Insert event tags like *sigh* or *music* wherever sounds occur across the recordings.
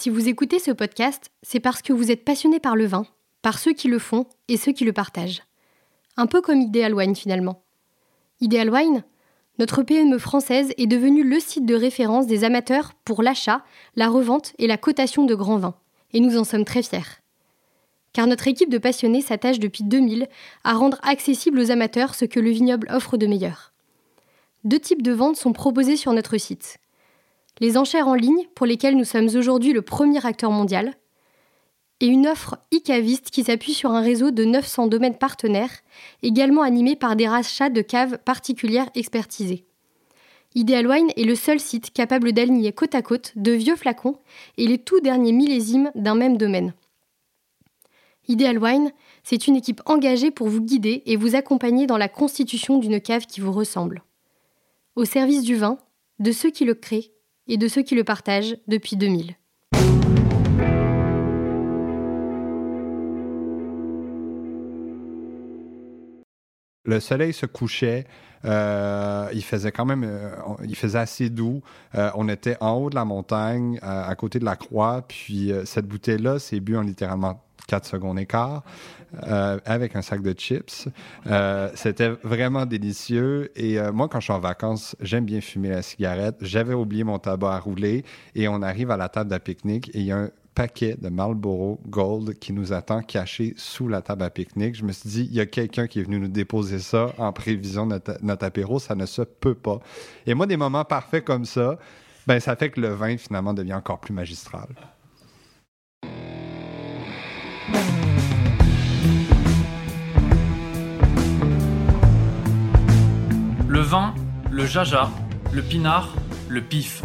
Si vous écoutez ce podcast, c'est parce que vous êtes passionné par le vin, par ceux qui le font et ceux qui le partagent. Un peu comme Ideal Wine finalement. Ideal Wine, notre PME française est devenue le site de référence des amateurs pour l'achat, la revente et la cotation de grands vins. Et nous en sommes très fiers. Car notre équipe de passionnés s'attache depuis 2000 à rendre accessible aux amateurs ce que le vignoble offre de meilleur. Deux types de ventes sont proposés sur notre site. Les enchères en ligne, pour lesquelles nous sommes aujourd'hui le premier acteur mondial, et une offre e-caviste qui s'appuie sur un réseau de 900 domaines partenaires, également animé par des rachats de caves particulières expertisées. Ideal Wine est le seul site capable d'aligner côte à côte de vieux flacons et les tout derniers millésimes d'un même domaine. Ideal Wine, c'est une équipe engagée pour vous guider et vous accompagner dans la constitution d'une cave qui vous ressemble. Au service du vin, de ceux qui le créent et de ceux qui le partagent depuis 2000. Le soleil se couchait. Euh, il faisait quand même, euh, assez doux. Euh, on était en haut de la montagne, à côté de la croix. Puis cette bouteille-là, c'est bu en littéralement 4 secondes et quart, avec un sac de chips. C'était vraiment délicieux. Et moi, quand je suis en vacances, j'aime bien fumer la cigarette. J'avais oublié mon tabac à rouler et on arrive à la table de pique-nique et il y a un paquet de Marlboro Gold qui nous attend caché sous la table à pique-nique. Je me suis dit, il y a quelqu'un qui est venu nous déposer ça en prévision de notre, apéro. Ça ne se peut pas. Et moi, des moments parfaits comme ça, ben, ça fait que le vin, finalement, devient encore plus magistral. Le vin, le jaja, le pinard, le pif.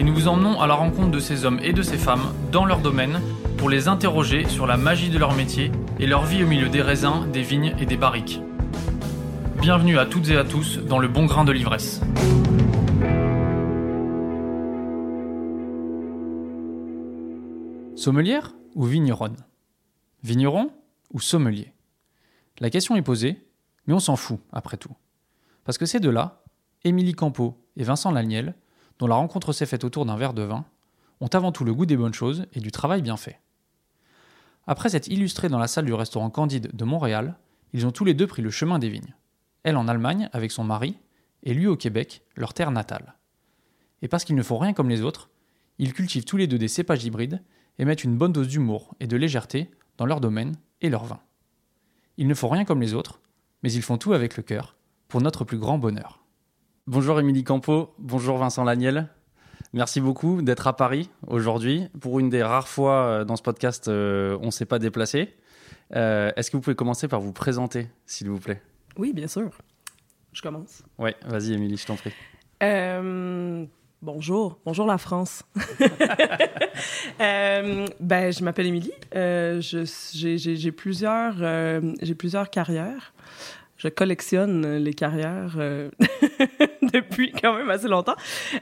et nous vous emmenons à la rencontre de ces hommes et de ces femmes dans leur domaine pour les interroger sur la magie de leur métier et leur vie au milieu des raisins, des vignes et des barriques. Bienvenue à toutes et à tous dans le bon grain de l'ivresse. Sommelière ou vigneronne? Vigneron ou sommelier? La question est posée, mais on s'en fout après tout. Parce que ces deux-là, Émilie Campo et Vincent Laniel, dont la rencontre s'est faite autour d'un verre de vin, ont avant tout le goût des bonnes choses et du travail bien fait. Après s'être illustrés dans la salle du restaurant Candide de Montréal, ils ont tous les deux pris le chemin des vignes. Elle en Allemagne avec son mari, et lui au Québec, leur terre natale. Et parce qu'ils ne font rien comme les autres, ils cultivent tous les deux des cépages hybrides et mettent une bonne dose d'humour et de légèreté dans leur domaine et leur vin. Ils ne font rien comme les autres, mais ils font tout avec le cœur, pour notre plus grand bonheur. Bonjour Émilie Campo, bonjour Vincent Laniel. Merci beaucoup d'être à Paris aujourd'hui. Pour une des rares fois euh, dans ce podcast, euh, on ne s'est pas déplacé. Euh, est-ce que vous pouvez commencer par vous présenter, s'il vous plaît? Oui, bien sûr. Je commence. Oui, vas-y, Émilie, je t'en prie. bonjour, bonjour la France. *laughs* ben, je m'appelle Émilie. j'ai plusieurs, plusieurs carrières je collectionne les carrières euh, *laughs* *laughs* depuis quand même assez longtemps.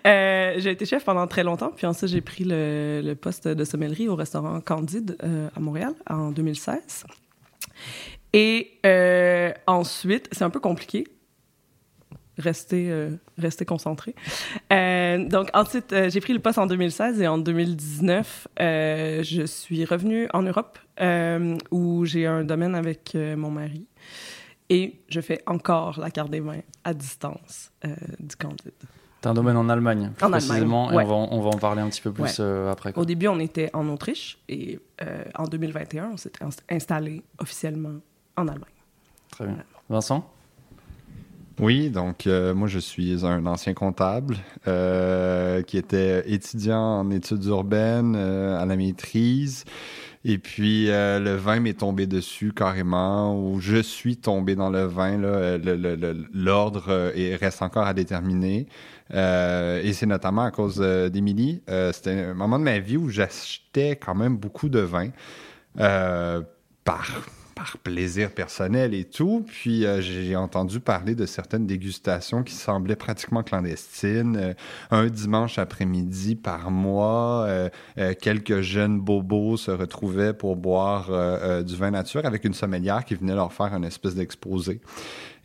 Euh, j'ai été chef pendant très longtemps, puis ensuite j'ai pris le, poste de sommellerie au restaurant Candide euh, à Montréal en 2016. Et ensuite, c'est un peu compliqué. Rester, rester concentré. donc ensuite, j'ai pris le poste en 2016 et en 2019, je suis revenue en Europe où j'ai un domaine avec mon mari. Et je fais encore la carte des mains à distance euh, du Candide. C'est un domaine en Allemagne, en précisément, Allemagne, et on, va, on va, en parler un petit peu plus euh, après. Au début, on était en Autriche et euh, en 2021, on s'était installé officiellement en Allemagne. Très bien. Vincent? Oui, donc moi je suis un ancien comptable qui était étudiant en études urbaines à la maîtrise. Et puis, euh, le vin m'est tombé dessus carrément, ou je suis tombé dans le vin. L'ordre euh, reste encore à déterminer. Euh, et c'est notamment à cause d'Émilie. C'était un moment de ma vie où j'achetais quand même beaucoup de vin par par plaisir personnel et tout. Puis euh, j'ai entendu parler de certaines dégustations qui semblaient pratiquement clandestines. Euh, un dimanche après-midi par mois, euh, quelques jeunes bobos se retrouvaient pour boire du vin nature avec une sommelière qui venait leur faire une espèce d'exposé.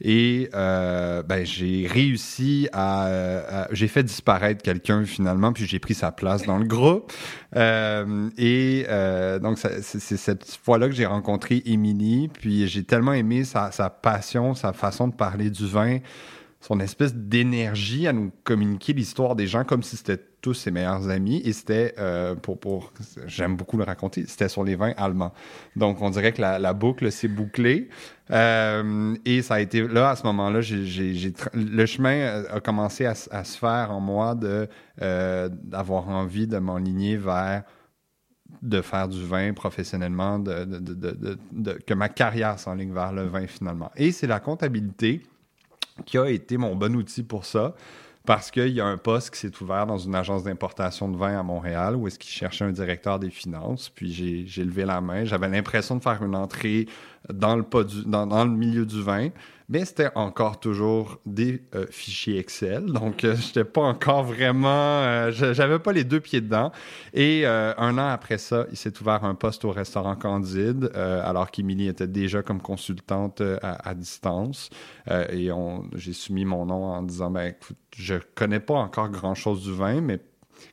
Et euh, ben, j'ai réussi à, J'ai fait disparaître quelqu'un finalement, puis j'ai pris sa place dans le groupe. Euh, et euh, donc, c'est cette fois-là que j'ai rencontré Émilie, puis j'ai tellement aimé sa, sa, passion, sa façon de parler du vin, son espèce d'énergie à nous communiquer l'histoire des gens comme si c'était tous ses meilleurs amis. Et c'était, euh, pour, pour j'aime beaucoup le raconter, c'était sur les vins allemands. Donc, on dirait que la, boucle s'est bouclée. Euh, et ça a été là, à ce moment-là, j'ai, le chemin a commencé à, se faire en moi de, euh, d'avoir envie de m'enligner vers de faire du vin professionnellement, de, de, de, que ma carrière s'enligne vers le vin finalement. Et c'est la comptabilité qui a été mon bon outil pour ça parce qu'il y a un poste qui s'est ouvert dans une agence d'importation de vin à Montréal où est-ce qu'ils cherchaient un directeur des finances. Puis j'ai levé la main. J'avais l'impression de faire une entrée dans le, dans, le milieu du vin, mais c'était encore toujours des euh, fichiers Excel. Donc, euh, j'étais pas encore vraiment... Euh, j'avais pas les deux pieds dedans. Et un an après ça, il s'est ouvert un poste au restaurant Candide, alors qu'Émilie était déjà comme consultante à, distance. et j'ai soumis mon nom en disant, ben écoute, je connais pas encore grand-chose du vin, mais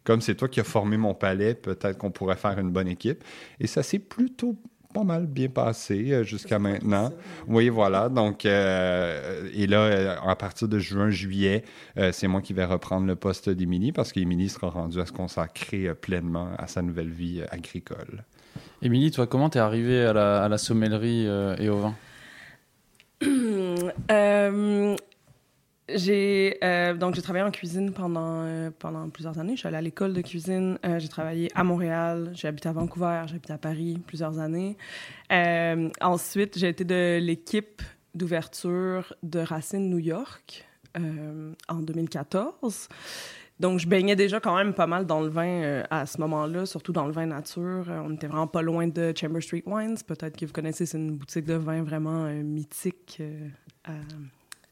comme c'est toi qui as formé mon palais, peut-être qu'on pourrait faire une bonne équipe. Et ça s'est plutôt pas mal bien passé euh, jusqu'à maintenant. Oui, voilà. Donc, euh, et là, euh, à partir de juin, juillet, c'est moi qui vais reprendre le poste d'Émilie parce qu'Émilie sera rendue à se consacrer pleinement à sa nouvelle vie agricole. Émilie, toi, comment t'es arrivée à la, à la sommellerie et au vin? *clears throat* J'ai euh, donc j'ai travaillé en cuisine pendant euh, pendant plusieurs années. Je suis allée à l'école de cuisine. Euh, j'ai travaillé à Montréal. J'ai habité à Vancouver. J'ai habité à Paris plusieurs années. ensuite, j'ai été de l'équipe d'ouverture de Racine New York en 2014. Donc, je baignais déjà quand même pas mal dans le vin à ce moment-là, surtout dans le vin nature. on était vraiment pas loin de Chamber Street Wines. Peut-être que vous connaissez, c'est une boutique de vin vraiment mythique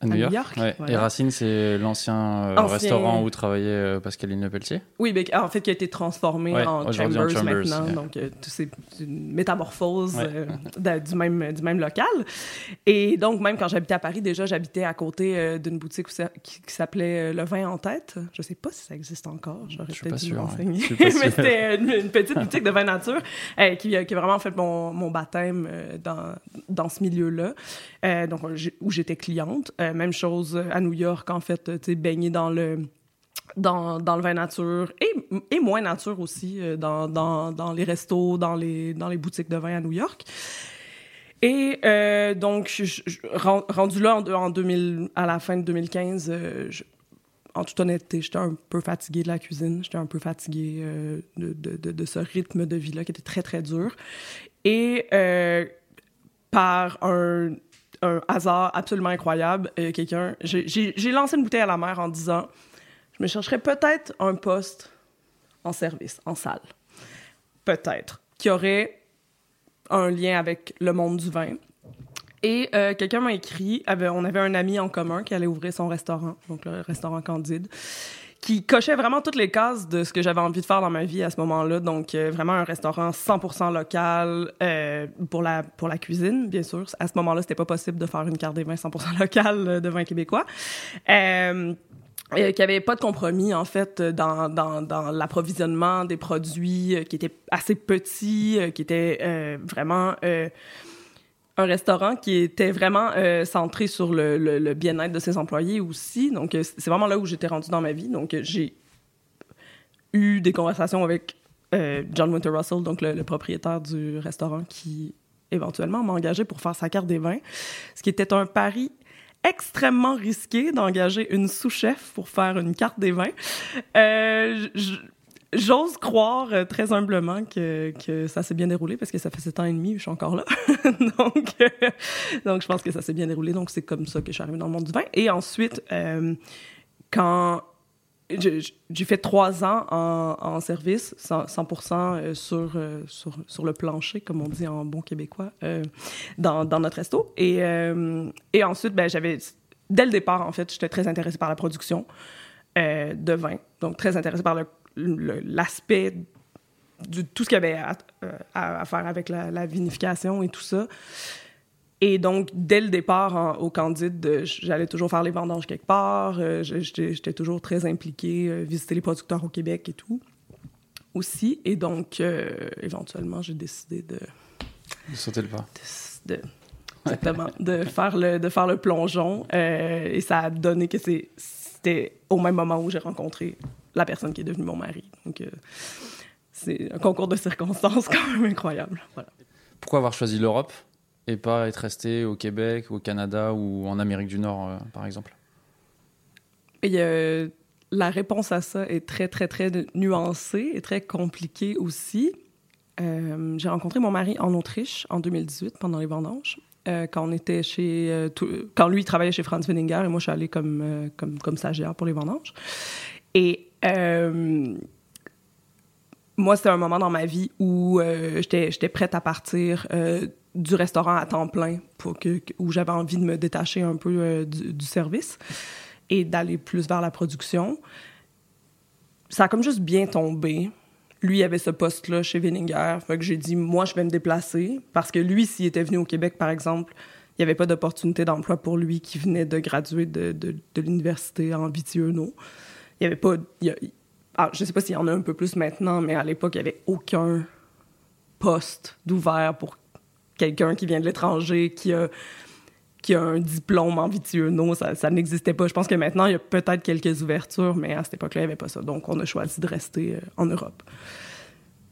New, York. Et Racine, c'est l'ancien euh, restaurant où travaillait euh, Pascaline Pelletier. Oui, mais en fait, qui a été transformé en, Chambers maintenant. Donc, euh, c'est une métamorphose du, même, du même local. Et donc, même quand j'habitais à Paris, déjà, j'habitais à côté d'une boutique qui, s'appelait Le Vin en Tête. Je sais pas si ça existe encore. J'aurais peut-être dû m'enseigner. mais c'était une, petite *laughs* boutique de vin nature qui, qui, a vraiment fait mon, mon baptême dans, dans ce milieu-là, donc où j'étais cliente. Euh, même chose à New York, en fait, tu sais, baigner dans le dans, dans, le vin nature et, et moins nature aussi euh, dans, dans, dans, les restos, dans les, dans les boutiques de vin à New York. Et euh, donc, je, rendu là en, 2000, à la fin de 2015, en toute honnêteté, j'étais un peu fatiguée de la cuisine, j'étais un peu fatiguée de, de, de, ce rythme de vie-là qui était très, très dur. Et par un un hasard absolument incroyable. Euh, quelqu'un, j'ai lancé une bouteille à la mer en disant, je me chercherais peut-être un poste en service, en salle, peut-être, qui aurait un lien avec le monde du vin. Et euh, quelqu'un m'a écrit, on avait un ami en commun qui allait ouvrir son restaurant, donc le restaurant Candide qui cochait vraiment toutes les cases de ce que j'avais envie de faire dans ma vie à ce moment-là. Donc, euh, vraiment un restaurant 100% local euh, pour, la, pour la cuisine, bien sûr. À ce moment-là, c'était pas possible de faire une carte des vins 100% *laughs* locale euh, de vin québécois. Euh, qu'il n'y avait pas de compromis, en fait, dans, dans, dans l'approvisionnement des produits qui étaient assez petits, qui étaient vraiment un restaurant qui était vraiment euh, centré sur le, le, bien-être de ses employés aussi. Donc, euh, c'est vraiment là où j'étais rendue dans ma vie. Donc, euh, j'ai eu des conversations avec John Winter Russell, donc le, propriétaire du restaurant, qui éventuellement m'a engagé pour faire sa carte des vins, ce qui était un pari extrêmement risqué d'engager une sous-chef pour faire une carte des vins. J'ose croire euh, très humblement que, que ça s'est bien déroulé parce que ça fait sept ans et demi, je suis encore là. *laughs* donc, euh, donc, je pense que ça s'est bien déroulé. Donc, c'est comme ça que je suis arrivée dans le monde du vin. Et ensuite, euh, quand j'ai fait trois ans en, service, 100%, 100% sur, sur, sur, le plancher, comme on dit en bon québécois, dans, dans, notre resto. Et, et ensuite, ben, j'avais, dès le départ, en fait, j'étais très intéressée par la production de vin. Donc, très intéressée par l'aspect de tout ce qu'il y avait à, à, faire avec la, la, vinification et tout ça. Et donc, dès le départ au Candide, j'allais toujours faire les vendanges quelque part. Euh, j'étais toujours très impliquée, euh, visiter les producteurs au Québec et tout aussi. Et donc, euh, éventuellement, j'ai décidé de... De sauter le pas. De, exactement. de, faire le, de faire le plongeon. et ça a donné que c'était au même moment où j'ai rencontré la personne qui est devenue mon mari. Donc, c'est un concours de circonstances *laughs* quand même incroyable. Voilà. Pourquoi avoir choisi l'Europe et pas être resté au Québec, au Canada ou en Amérique du Nord, euh, par exemple? Et, La réponse à ça est très, très, très nuancée et très compliquée aussi. Euh, j'ai rencontré mon mari en Autriche en 2018 pendant les vendanges. Euh, quand on était chez quand lui travaillait chez Franz Wieninger et moi je suis allée comme comme comme stagiaire pour les vendanges et moi c'était un moment dans ma vie où j'étais j'étais prête à partir du restaurant à temps plein où j'avais envie de me détacher un peu euh, du, service et d'aller plus vers la production. Ça a comme juste bien tombé. Lui avait ce poste-là chez Veninger. Fait j'ai dit, moi, je vais me déplacer. Parce que lui, s'il était venu au Québec, par exemple, il n'y avait pas d'opportunité d'emploi pour lui qui venait de graduer de, l'université en Vitiono. Il n'y avait pas. ah, je ne sais pas s'il y en a un peu plus maintenant, mais à l'époque, il n'y avait aucun poste d'ouvert pour quelqu'un qui vient de l'étranger, qui a, qui a un diplôme en non, ça, ça n'existait pas. Je pense que maintenant, il y a peut-être quelques ouvertures, mais à cette époque-là, il n'y avait pas ça. Donc, on a choisi de rester euh, en Europe.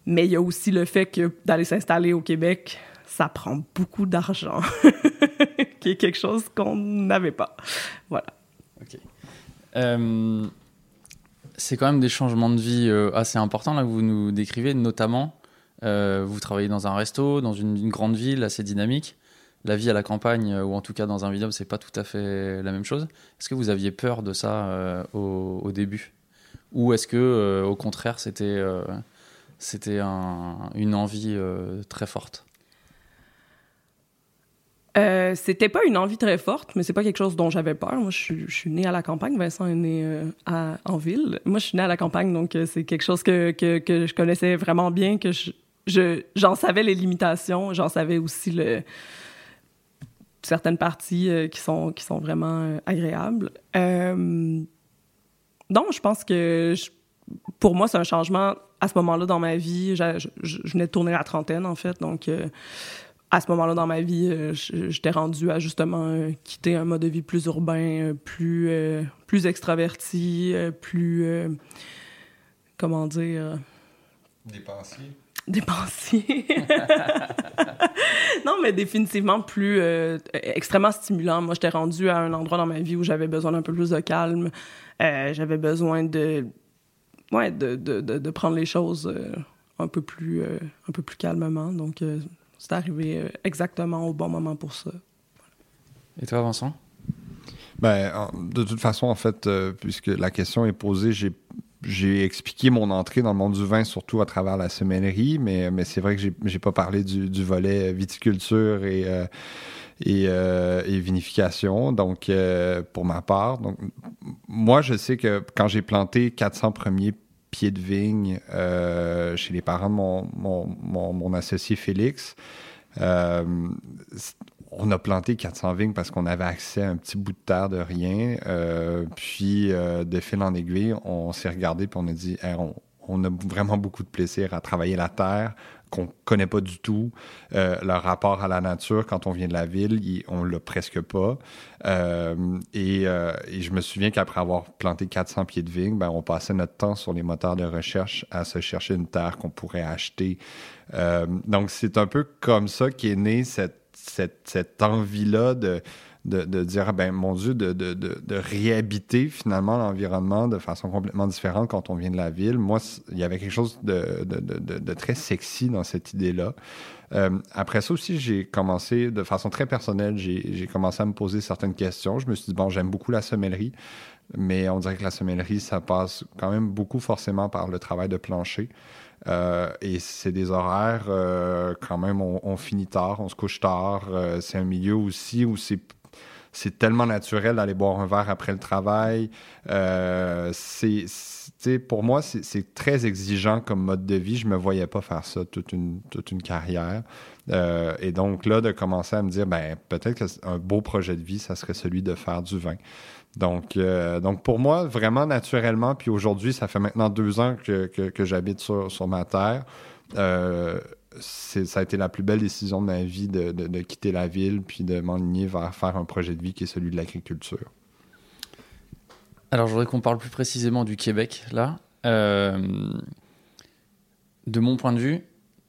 Mais il y a aussi le fait que d'aller s'installer au Québec, ça prend beaucoup d'argent, *laughs* qui est quelque chose qu'on n'avait pas. Voilà. OK. Euh, c'est quand même des changements de vie euh, assez importants là, que vous nous décrivez, notamment euh, vous travaillez dans un resto, dans une, grande ville assez dynamique. La vie à la campagne, euh, ou en tout cas dans un vignoble, c'est pas tout à fait la même chose. Est-ce que vous aviez peur de ça au, début? Ou est-ce que, au contraire, c'était une envie très forte? Euh, c'était pas une envie très forte, mais c'est pas quelque chose dont j'avais peur. Moi, je suis, je née à la campagne. Vincent est né à, en ville. Moi, je suis née à la campagne, donc c'est quelque chose que, que, que, je connaissais vraiment bien, que je, j'en savais les limitations, j'en savais aussi le, certaines parties euh, qui, sont, qui sont vraiment euh, agréables. Euh, donc, je pense que pour moi, c'est un changement à ce moment-là dans ma vie. Je, venais de tourner la trentaine, en fait. Donc, à ce moment-là dans ma vie, j'étais rendue à justement quitter un mode de vie plus urbain, plus, plus extraverti, plus. comment dire? Dépensier dépensier. *laughs* non, mais définitivement plus euh, extrêmement stimulant. Moi, j'étais rendue à un endroit dans ma vie où j'avais besoin d'un peu plus de calme. Euh, j'avais besoin de, ouais, de, de, de, prendre les choses euh, un peu plus, un peu plus calmement. Donc, c'est arrivé exactement au bon moment pour ça. Et toi, Vincent? Ben, de toute façon, en fait, puisque la question est posée, j'ai j'ai expliqué mon entrée dans le monde du vin surtout à travers la sommellerie, mais, mais c'est vrai que j'ai pas parlé du, volet viticulture et, euh, euh, et, vinification. Donc, euh, pour ma part, donc, moi, je sais que quand j'ai planté 400 premiers pieds de vigne chez les parents de mon, mon, associé Félix, on a planté 400 vignes parce qu'on avait accès à un petit bout de terre de rien. Euh, puis, euh, de fil en aiguille, on s'est regardé puis on a dit on, a vraiment beaucoup de plaisir à travailler la terre qu'on connaît pas du tout. Euh, leur rapport à la nature, quand on vient de la ville, on l'a presque pas. Et, je me souviens qu'après avoir planté 400 pieds de vigne, ben, on passait notre temps sur les moteurs de recherche à se chercher une terre qu'on pourrait acheter. donc, c'est un peu comme ça qu'est née cette cette, envie-là de, de, dire, ben mon Dieu, de, de réhabiter finalement l'environnement de façon complètement différente quand on vient de la ville. Moi, il y avait quelque chose de, très sexy dans cette idée-là. Après ça aussi, j'ai commencé de façon très personnelle, j'ai commencé à me poser certaines questions. Je me suis dit, bon, j'aime beaucoup la sommellerie, mais on dirait que la sommellerie, ça passe quand même beaucoup forcément par le travail de plancher. Euh, et c'est des horaires, euh, quand même, on, finit tard, on se couche tard. Euh, c'est un milieu aussi où c'est c'est tellement naturel d'aller boire un verre après le travail. c'est, pour moi, c'est très exigeant comme mode de vie. Je me voyais pas faire ça toute une, toute une carrière. et donc là, de commencer à me dire, ben peut-être qu'un beau projet de vie, ça serait celui de faire du vin. Donc, euh, donc pour moi, vraiment naturellement, puis aujourd'hui, ça fait maintenant deux ans que, que, j'habite sur, sur, ma terre. Euh, ça a été la plus belle décision de ma vie de, quitter la ville puis de m'enligner vers faire un projet de vie qui est celui de l'agriculture. Alors, je voudrais qu'on parle plus précisément du Québec, là. Euh, de mon point de vue,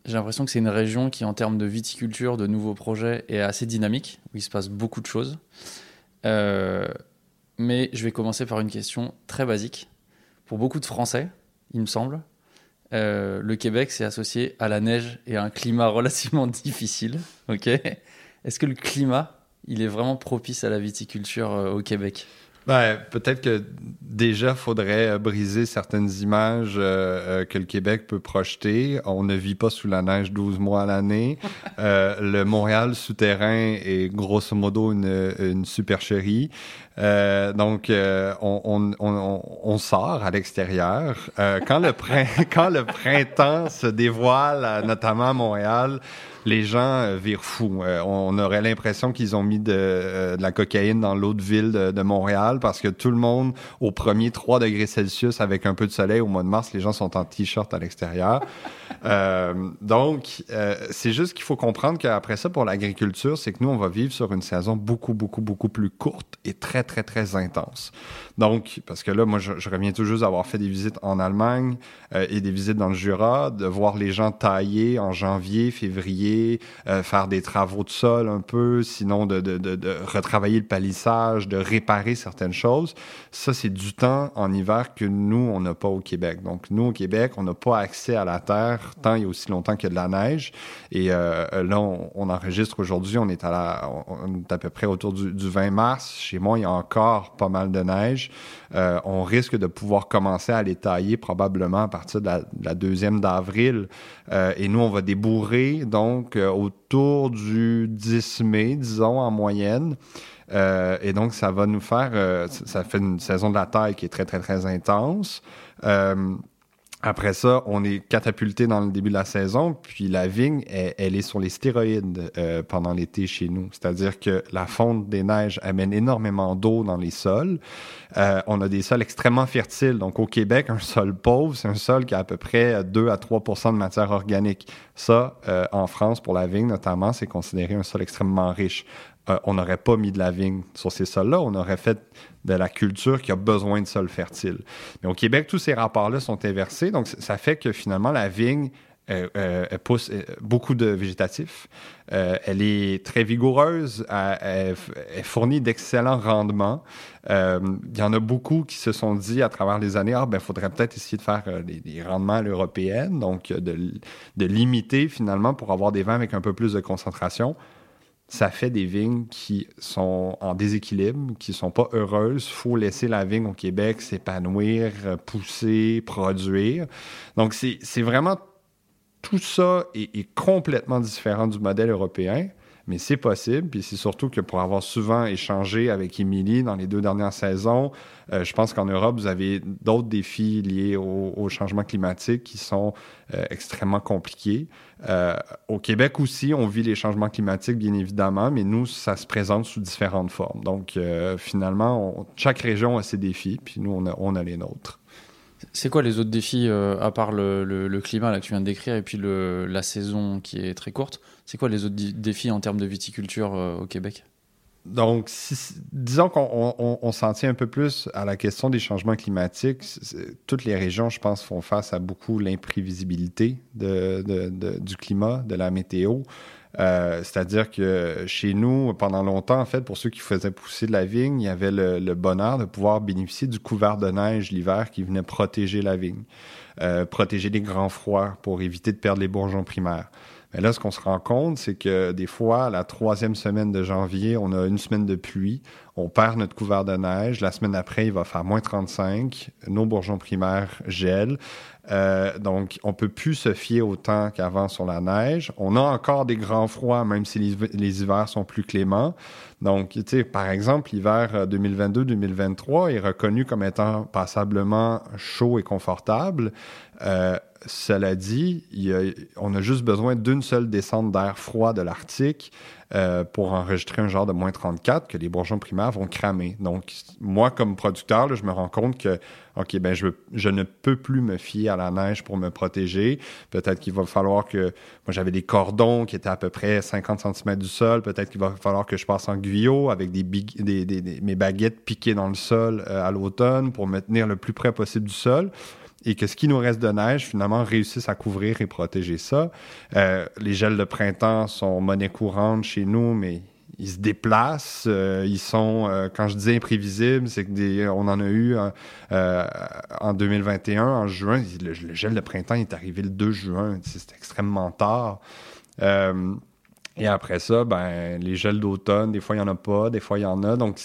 j'ai l'impression que c'est une région qui, en termes de viticulture, de nouveaux projets, est assez dynamique, où il se passe beaucoup de choses. Euh, mais je vais commencer par une question très basique. Pour beaucoup de Français, il me semble, euh, le Québec s'est associé à la neige et à un climat *laughs* relativement difficile. Ok? Est-ce que le climat, est vraiment propice à la viticulture euh, au Québec? Ben, peut-être que déjà, faudrait euh, briser certaines images euh, euh, que le Québec peut projeter. On ne vit pas sous la neige 12 mois à l'année. *laughs* le Montréal souterrain est grosso modo une, une supercherie. donc, on, on, on, on, sort à l'extérieur. quand, le *laughs* quand le printemps se dévoile, notamment à Montréal, les gens euh, virent fous. Euh, on aurait l'impression qu'ils ont mis de, euh, la cocaïne dans l'eau de ville de, Montréal parce que tout le monde, au premier 3 degrés Celsius avec un peu de soleil au mois de mars, les gens sont en t-shirt à l'extérieur. donc, c'est juste qu'il faut comprendre qu'après ça, pour l'agriculture, c'est que nous, on va vivre sur une saison beaucoup, beaucoup, beaucoup plus courte et très, très, très intense. Donc, parce que là, moi, je, reviens tout juste d'avoir fait des visites en Allemagne et des visites dans le Jura, de voir les gens tailler en janvier, février, euh, faire des travaux de sol un peu, sinon de, de, de, retravailler le palissage, de réparer certaines choses. Ça, c'est du temps en hiver que nous, on n'a pas au Québec. Donc, nous, au Québec, on n'a pas accès à la terre tant a aussi longtemps qu'il y a de la neige. Et euh, là, on, enregistre aujourd'hui, on est à la, on est à peu près autour du, du 20 mars. Chez moi, il y a encore pas mal de neige. Euh, on risque de pouvoir commencer à les tailler probablement à partir de la, deuxième d'avril. Et nous, on va débourrer donc euh, autour du 10 mai, disons, en moyenne. et donc, ça va nous faire, ça fait une saison de la taille qui est très, très, très intense. Après ça, on est catapulté dans le début de la saison, puis la vigne, elle, est sur les stéroïdes euh, pendant l'été chez nous. C'est-à-dire que la fonte des neiges amène énormément d'eau dans les sols. Euh, on a des sols extrêmement fertiles. Donc au Québec, un sol pauvre, c'est un sol qui a à peu près 2 à 3% de matière organique. Ça, euh, en France, pour la vigne notamment, c'est considéré un sol extrêmement riche. On n'aurait pas mis de la vigne sur ces sols-là, on aurait fait de la culture qui a besoin de sols fertiles. Mais au Québec, tous ces rapports-là sont inversés, donc ça fait que finalement, la vigne euh, euh, pousse beaucoup de végétatifs. elle est très vigoureuse, elle, fournit d'excellents rendements. Il y en a beaucoup qui se sont dit à travers les années, ah ben, faudrait peut-être essayer de faire des, rendements à l'européenne, donc de, de, limiter finalement pour avoir des vins avec un peu plus de concentration ça fait des vignes qui sont en déséquilibre, qui sont pas heureuses. Il faut laisser la vigne au Québec s'épanouir, pousser, produire. Donc, c'est vraiment tout ça est, complètement différent du modèle européen mais c'est possible. Puis c'est surtout que pour avoir souvent échangé avec Émilie dans les deux dernières saisons, euh, je pense qu'en Europe, vous avez d'autres défis liés au, changement climatique qui sont euh, extrêmement compliqués. Euh, au Québec aussi, on vit les changements climatiques, bien évidemment, mais nous, ça se présente sous différentes formes. Donc, finalement, chaque région a ses défis, puis nous, on a, les nôtres. C'est quoi les autres défis, à part le, climat là, que tu viens de décrire et puis la saison qui est très courte? C'est quoi les autres défis en termes de viticulture euh, au Québec? Donc, disons qu'on s'en tient un peu plus à la question des changements climatiques. Toutes les régions, je pense, font face à beaucoup l'imprévisibilité du climat, de la météo. Euh, c'est-à-dire que chez nous, pendant longtemps, en fait, pour ceux qui faisaient pousser de la vigne, il y avait le, bonheur de pouvoir bénéficier du couvert de neige l'hiver qui venait protéger la vigne, euh, protéger les grands froids pour éviter de perdre les bourgeons primaires. Mais là, ce qu'on se rend compte, c'est que des fois, la troisième semaine de janvier, on a une semaine de pluie, on perd notre couvert de neige. La semaine après, il va faire moins 35, nos bourgeons primaires gèlent. Euh, donc, on peut plus se fier autant qu'avant sur la neige. On a encore des grands froids, même si les, hivers sont plus cléments. Donc, tu sais, par exemple, l'hiver 2022-2023 est reconnu comme étant passablement chaud et confortable. Euh, cela dit, on a juste besoin d'une seule descente d'air froid de l'Arctique euh, pour enregistrer un genre de moins 34 que les bourgeons primaires vont cramer. Donc, moi, comme producteur, je me rends compte que, OK, ben, je, ne peux plus me fier à la neige pour me protéger. Peut-être qu'il va falloir que. Moi, j'avais des cordons qui étaient à peu près 50 cm du sol. Peut-être qu'il va falloir que je passe en guyot avec des, des, mes baguettes piquées dans le sol euh, à l'automne pour me tenir le plus près possible du sol et que ce qui nous reste de neige, finalement, réussisse à couvrir et protéger ça. Euh, les gels de printemps sont monnaie courante chez nous, mais ils se déplacent. Euh, ils sont, euh, quand je dis imprévisibles, c'est que des, on en a eu en 2021, en juin. Le, gel de printemps est arrivé le 2 juin. C'est extrêmement tard. et après ça, ben, les gels d'automne, des fois, il n'y en a pas, des fois, il y en a. Donc,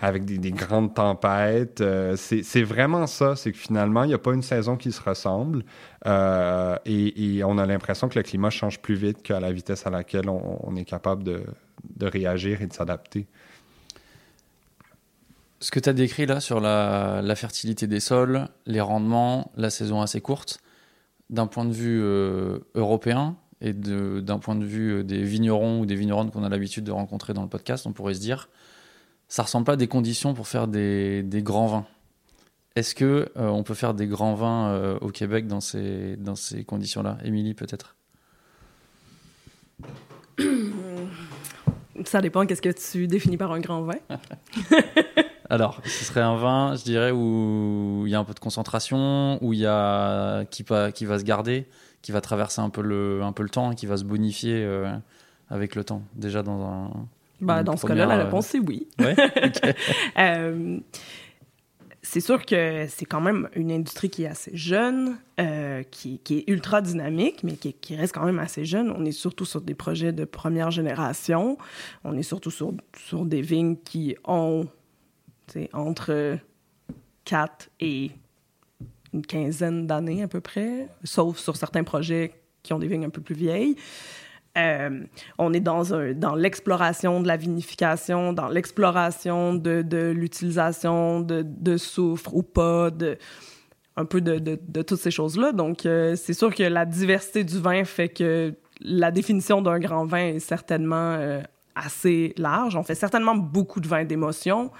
avec des, grandes tempêtes. Euh, c'est vraiment ça, c'est que finalement, il n'y a pas une saison qui se ressemble euh, et, on a l'impression que le climat change plus vite qu'à la vitesse à laquelle on, est capable de, réagir et de s'adapter. Ce que tu as décrit là sur la, fertilité des sols, les rendements, la saison assez courte, d'un point de vue euh, européen et d'un point de vue des vignerons ou des vigneronnes qu'on a l'habitude de rencontrer dans le podcast, on pourrait se dire ça ressemble pas à des conditions pour faire des, grands vins. Est-ce que euh, on peut faire des grands vins euh, au Québec dans ces, dans ces conditions-là? Émilie, peut-être? *clears throat* Ça dépend, qu'est-ce que tu définis par un grand vin? *laughs* Alors, ce serait un vin, je dirais, où il y a un peu de concentration, où il y a qui, va, qui va se garder, qui va traverser un peu le, un peu le temps, qui va se bonifier euh, avec le temps. Déjà dans un, bah, dans ce cas-là, la réponse, c'est oui. *laughs* Euh, c'est sûr que c'est quand même une industrie qui est assez jeune, euh, qui, qui, est ultra dynamique, mais qui, qui, reste quand même assez jeune. On est surtout sur des projets de première génération. On est surtout sur, sur des vignes qui ont entre 4 et une quinzaine d'années à peu près, sauf sur certains projets qui ont des vignes un peu plus vieilles. Euh, on est dans, l'exploration de la vinification, dans l'exploration de, l'utilisation de, soufre ou pas, de, un peu de, toutes ces choses-là. Donc, euh, c'est sûr que la diversité du vin fait que la définition d'un grand vin est certainement euh, assez large. On fait certainement beaucoup de vins d'émotion.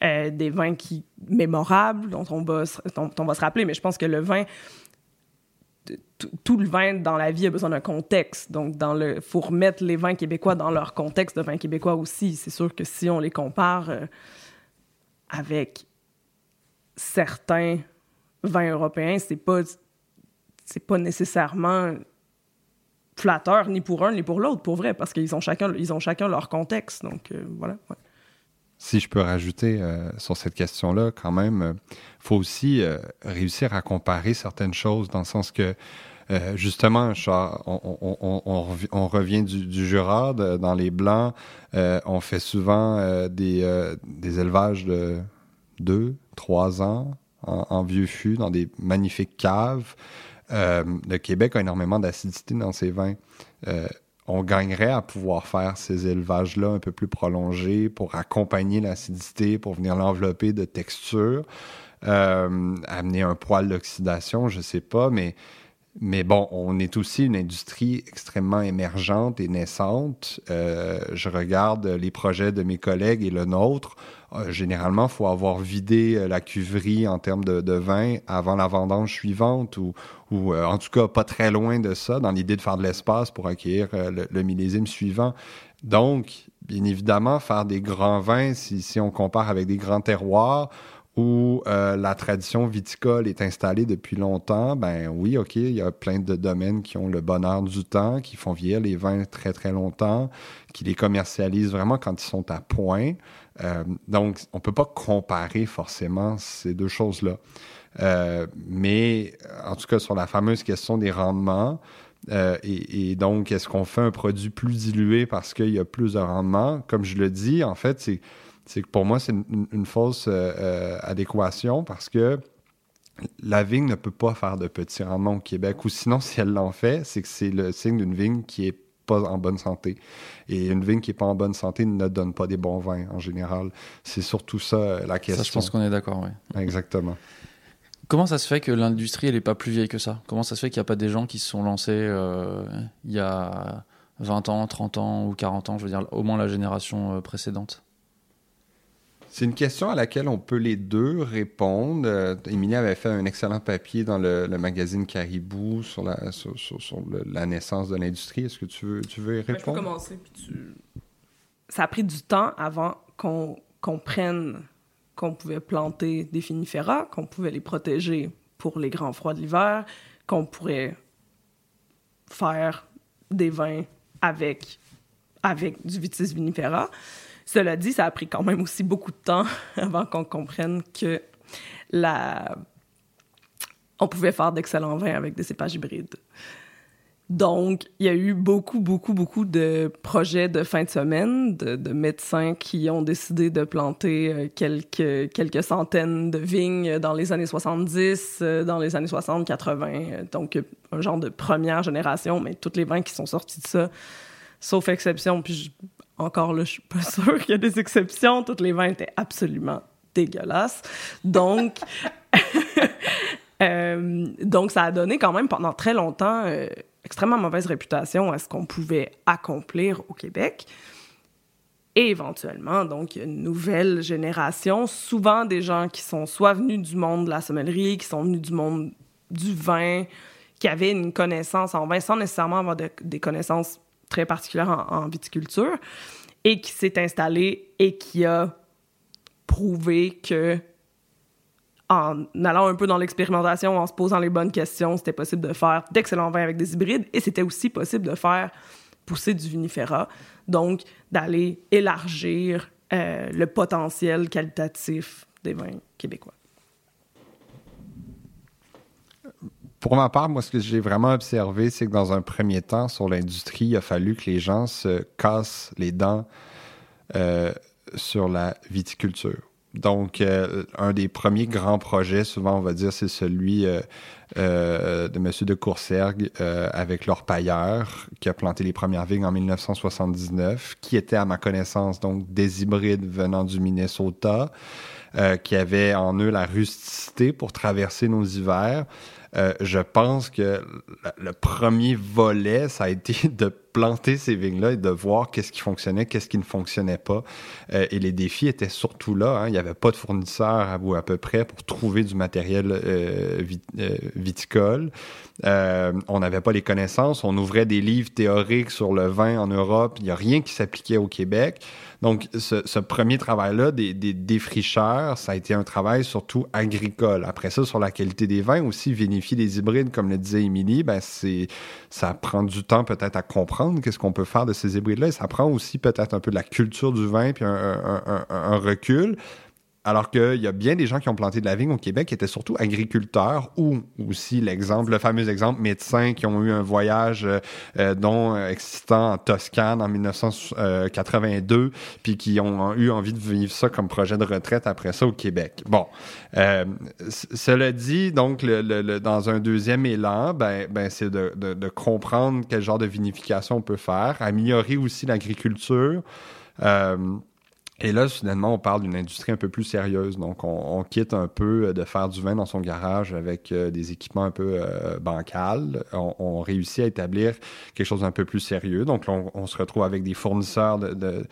des vins qui mémorables dont on va se rappeler, mais je pense que le vin tout le vin dans la vie a besoin d'un contexte. Donc, dans le, faut remettre les vins québécois dans leur contexte de vin québécois aussi. C'est sûr que si on les compare euh, avec certains vins européens, c'est pas, c'est pas nécessairement flatteur ni pour un ni pour l'autre, pour vrai, parce qu'ils ont chacun, ils ont chacun leur contexte. Donc, euh, voilà. Si je peux rajouter euh, sur cette question-là, quand même, il faut aussi réussir à comparer certaines choses, dans le sens que euh, justement, on, revient du, Jura, dans les Blancs, euh, on fait souvent euh, des, élevages de deux, trois ans en, vieux fût, dans des magnifiques caves. le Québec a énormément d'acidité dans ses vins. On gagnerait à pouvoir faire ces élevages-là un peu plus prolongés pour accompagner l'acidité, pour venir l'envelopper de texture, amener un poil d'oxydation, je sais pas, mais mais bon, on est aussi une industrie extrêmement émergente et naissante. Euh, je regarde les projets de mes collègues et le nôtre. Euh, généralement, faut avoir vidé euh, la cuverie en termes de, vin avant la vendange suivante ou, ou en tout cas pas très loin de ça dans l'idée de faire de l'espace pour accueillir le, millésime suivant. Donc, bien évidemment, faire des grands vins, si, on compare avec des grands terroirs, où euh, la tradition viticole est installée depuis longtemps, ben oui, OK, il y a plein de domaines qui ont le bonheur du temps, qui font vieillir les vins très, très longtemps, qui les commercialisent vraiment quand ils sont à point. Euh, donc, on ne peut pas comparer forcément ces deux choses-là. Euh, mais en tout cas, sur la fameuse question des rendements, Euh, et, donc, est-ce qu'on fait un produit plus dilué parce qu'il y a plus de rendement? Comme je le dis, en fait, c'est que pour moi, c'est une, fausse adéquation parce que la vigne ne peut pas faire de petits rendements au Québec, ou sinon, si elle l'en fait, c'est que c'est le signe d'une vigne qui est pas en bonne santé. Et une vigne qui n'est pas en bonne santé ne donne pas des bons vins en général. C'est surtout ça euh, la question. Ça, je pense qu'on est d'accord, oui. Exactement. Comment ça se fait que l'industrie, elle n'est pas plus vieille que ça? Comment ça se fait qu'il n'y a pas des gens qui se sont lancés euh, il y a 20 ans, 30 ans ou 40 ans, je veux dire, au moins la génération euh, précédente? C'est une question à laquelle on peut les deux répondre. Euh, Émilie avait fait un excellent papier dans le, magazine Caribou sur la, sur, la naissance de l'industrie. Est-ce que tu veux, tu veux y répondre? Ben, je peux commencer. Ça a pris du temps avant qu'on comprenne qu'on pouvait planter des finifera, qu'on pouvait les protéger pour les grands froids de l'hiver, qu'on pourrait faire des vins avec, avec du vitis vinifera. Cela dit, ça a pris quand même aussi beaucoup de temps *laughs* avant qu'on comprenne que la... on pouvait faire d'excellents vins avec des cépages hybrides. Donc, il y a eu beaucoup, beaucoup, beaucoup de projets de fin de semaine, de, médecins qui ont décidé de planter euh, quelques, quelques centaines de vignes dans les années 70, euh, dans les années 60, 80. Donc, un genre de première génération, mais toutes les vins qui sont sortis de ça, sauf exception, puis encore là, je suis pas *laughs* sûre qu'il y a des exceptions. Toutes les vins étaient absolument dégueulasses. Donc, *laughs* euh, donc ça a donné quand même pendant très longtemps euh, extrêmement mauvaise réputation à ce qu'on pouvait accomplir au Québec. Et éventuellement, donc, une nouvelle génération, souvent des gens qui sont soit venus du monde de la sommellerie, qui sont venus du monde du vin, qui avaient une connaissance en vin sans nécessairement avoir des connaissances très particulière en, viticulture, et qui s'est installé et qui a prouvé que en allant un peu dans l'expérimentation, en se posant les bonnes questions, c'était possible de faire d'excellents vins avec des hybrides et c'était aussi possible de faire pousser du vinifera. Donc, d'aller élargir euh, le potentiel qualitatif des vins québécois. Pour ma part, moi, ce que j'ai vraiment observé, c'est que dans un premier temps, sur l'industrie, il a fallu que les gens se cassent les dents euh, sur la viticulture. Donc, euh, un des premiers grands projets, souvent, on va dire, c'est celui euh, de M. de Coursergue avec l'orpailleur, qui a planté les premières vignes en 1979, qui était, à ma connaissance, donc des hybrides venant du Minnesota, qui avaient en eux la rusticité pour traverser nos hivers. Euh, je pense que le premier volet, ça a été de planter ces vignes-là et de voir qu'est-ce qui fonctionnait, qu'est-ce qui ne fonctionnait pas. Euh, et les défis étaient surtout là. Hein. Il n'y avait pas de fournisseurs à, à peu près pour trouver du matériel euh, viticole. on n'avait pas les connaissances. On ouvrait des livres théoriques sur le vin en Europe. Il n'y a rien qui s'appliquait au Québec. Donc, ce, premier travail-là des, défricheurs, ça a été un travail surtout agricole. Après ça, sur la qualité des vins, aussi vinifier des hybrides, comme le disait Émilie, ben c'est, ça prend du temps peut-être à comprendre qu'est-ce qu'on peut faire de ces hybrides-là. Et ça prend aussi peut-être un peu de la culture du vin puis un recul. Alors qu'il y a bien des gens qui ont planté de la vigne au Québec qui étaient surtout agriculteurs ou aussi l'exemple, le fameux exemple médecins qui ont eu un voyage euh, euh dont euh, excitant en Toscane en 1982 puis qui ont eu envie de vivre ça comme projet de retraite après ça au Québec. Bon, cela dit, donc le, dans un deuxième élan, ben, ben c'est de, comprendre quel genre de vinification on peut faire, améliorer aussi l'agriculture. Et là, finalement, on parle d'une industrie un peu plus sérieuse. Donc, on, quitte un peu euh, de faire du vin dans son garage avec euh, des équipements un peu euh, bancals. On, réussit à établir quelque chose d'un peu plus sérieux. Donc, on, se retrouve avec des fournisseurs de,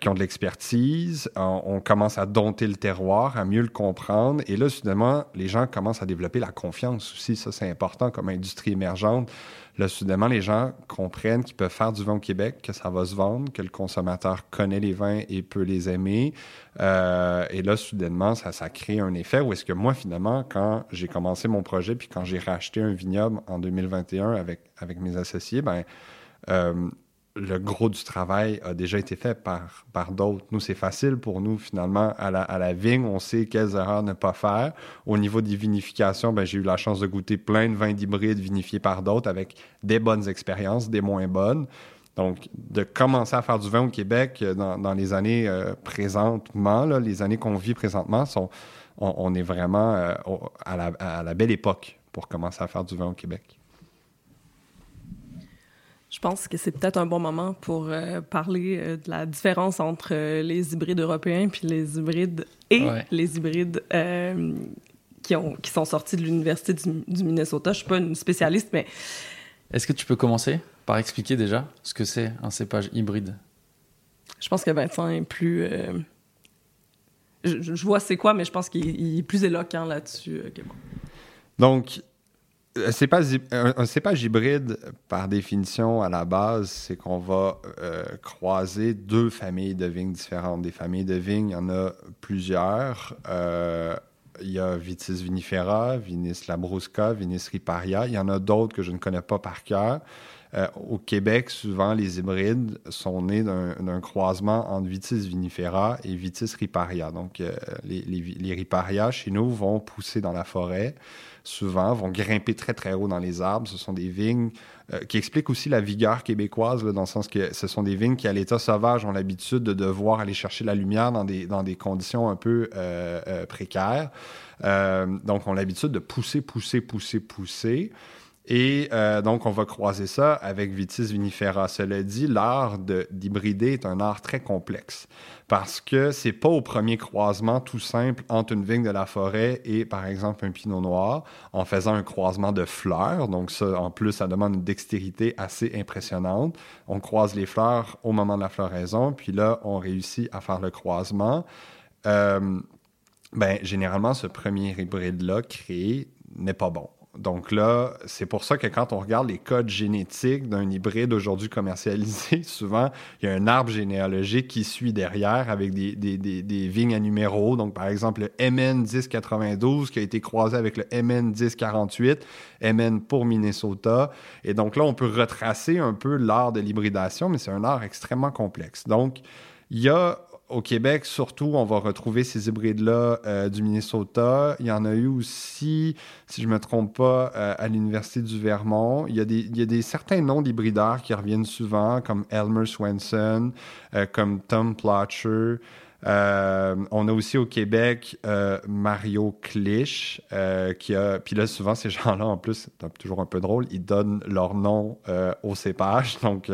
qui ont de l'expertise. On, on, commence à dompter le terroir, à mieux le comprendre. Et là, soudainement, les gens commencent à développer la confiance aussi. Ça, c'est important comme industrie émergente. Là, soudainement, les gens comprennent qu'ils peuvent faire du vin au Québec, que ça va se vendre, que le consommateur connaît les vins et peut les aimer. Euh, et là, soudainement, ça, ça crée un effet où est-ce que moi, finalement, quand j'ai commencé mon projet, puis quand j'ai racheté un vignoble en 2021 avec, avec mes associés, ben, euh, le gros du travail a déjà été fait par, par d'autres. Nous, c'est facile pour nous, finalement, à la, à la, vigne, on sait quelles erreurs ne pas faire. Au niveau des vinifications, ben, j'ai eu la chance de goûter plein de vins d'hybrides vinifiés par d'autres avec des bonnes expériences, des moins bonnes. Donc, de commencer à faire du vin au Québec euh, dans, dans les années euh, présentement, là, les années qu'on vit présentement, sont, on, est vraiment euh, à, la, à la belle époque pour commencer à faire du vin au Québec. Je pense que c'est peut-être un bon moment pour euh, parler euh, de la différence entre euh, les hybrides européens puis les hybrides et Ouais. les hybrides euh, qui, ont, qui sont sortis de l'Université du, du Minnesota. Je suis pas une spécialiste, mais Est-ce que tu peux commencer par expliquer déjà ce que c'est un cépage hybride? je pense que Vincent est plus... euh, je, je vois c'est quoi, mais je pense qu'il il est plus éloquent là-dessus euh, que moi. Donc, un cépage, hy- un, cépage hybride, par définition, à la base, c'est qu'on va euh, croiser deux familles de vignes différentes. Des familles de vignes, il y en a plusieurs. Euh, il y a Vitis vinifera, Vinis labrusca, Vinis riparia. Il y en a d'autres que je ne connais pas par cœur. Euh, au Québec, souvent, les hybrides sont nés d'un croisement entre Vitis vinifera et Vitis riparia. Donc, euh, les, les riparia, chez nous, vont pousser dans la forêt souvent, vont grimper très, très haut dans les arbres. Ce sont des vignes euh, qui expliquent aussi la vigueur québécoise, dans le sens que ce sont des vignes qui, à l'état sauvage, ont l'habitude de devoir aller chercher la lumière dans des, dans des conditions un peu euh, euh, précaires. Donc, ont l'habitude de pousser, pousser, pousser, pousser. Et euh, donc, on va croiser ça avec Vitis vinifera. Cela dit, l'art de- d'hybrider est un art très complexe parce que c'est pas au premier croisement tout simple entre une vigne de la forêt et, par exemple, un pinot noir en faisant un croisement de fleurs. Donc, ça, en plus, ça demande une dextérité assez impressionnante. On croise les fleurs au moment de la floraison, puis là, on réussit à faire le croisement. Euh, ben, généralement, ce premier hybride-là créé n'est pas bon. Donc là, c'est pour ça que quand on regarde les codes génétiques d'un hybride aujourd'hui commercialisé, *laughs* souvent, il y a un arbre généalogique qui suit derrière avec des, vignes à numéros. Donc, par exemple, le MN1092 qui a été croisé avec le MN1048, MN pour Minnesota. Et donc là, on peut retracer un peu l'art de l'hybridation, mais c'est un art extrêmement complexe. Donc, il y a au Québec, surtout, on va retrouver ces hybrides-là euh, du Minnesota. Il y en a eu aussi, si je ne me trompe pas, euh, à l'Université du Vermont. Il y, a des, il certains noms d'hybrideurs qui reviennent souvent, comme Elmer Swenson, euh, comme Tom Plotcher. Euh, on a aussi au Québec euh, Mario Clich, euh, qui a. Puis là, souvent, ces *laughs* gens-là, en plus, c'est toujours un peu drôle, ils donnent leur nom au cépage. *laughs* Donc,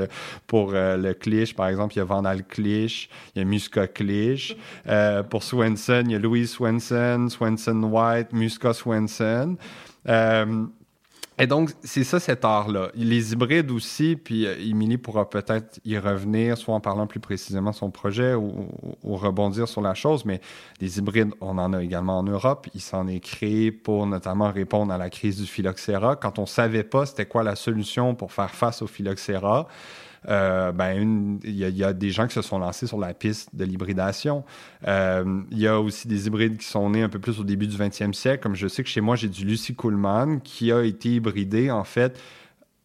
pour le Clich, par exemple, il y a Vandal Clich, il y a Musca Clich. Pour Swenson, il y a Louise Swenson, Swenson White, Musca Swenson. Et donc, c'est ça cet art-là. Les hybrides aussi, puis euh, Émilie pourra peut-être y revenir, soit en parlant plus précisément de son projet ou, rebondir sur la chose, mais les hybrides, on en a également en Europe. Il s'en est créé pour notamment répondre à la crise du phylloxéra. Quand on savait pas c'était quoi la solution pour faire face au phylloxéra, euh, ben il y, a- des gens qui se sont lancés sur la piste de l'hybridation. Euh, il y a aussi des hybrides qui sont nés un peu plus au début du 20e siècle. Comme je sais que chez moi, j'ai du Lucie Kuhlmann qui a été hybridé, en fait,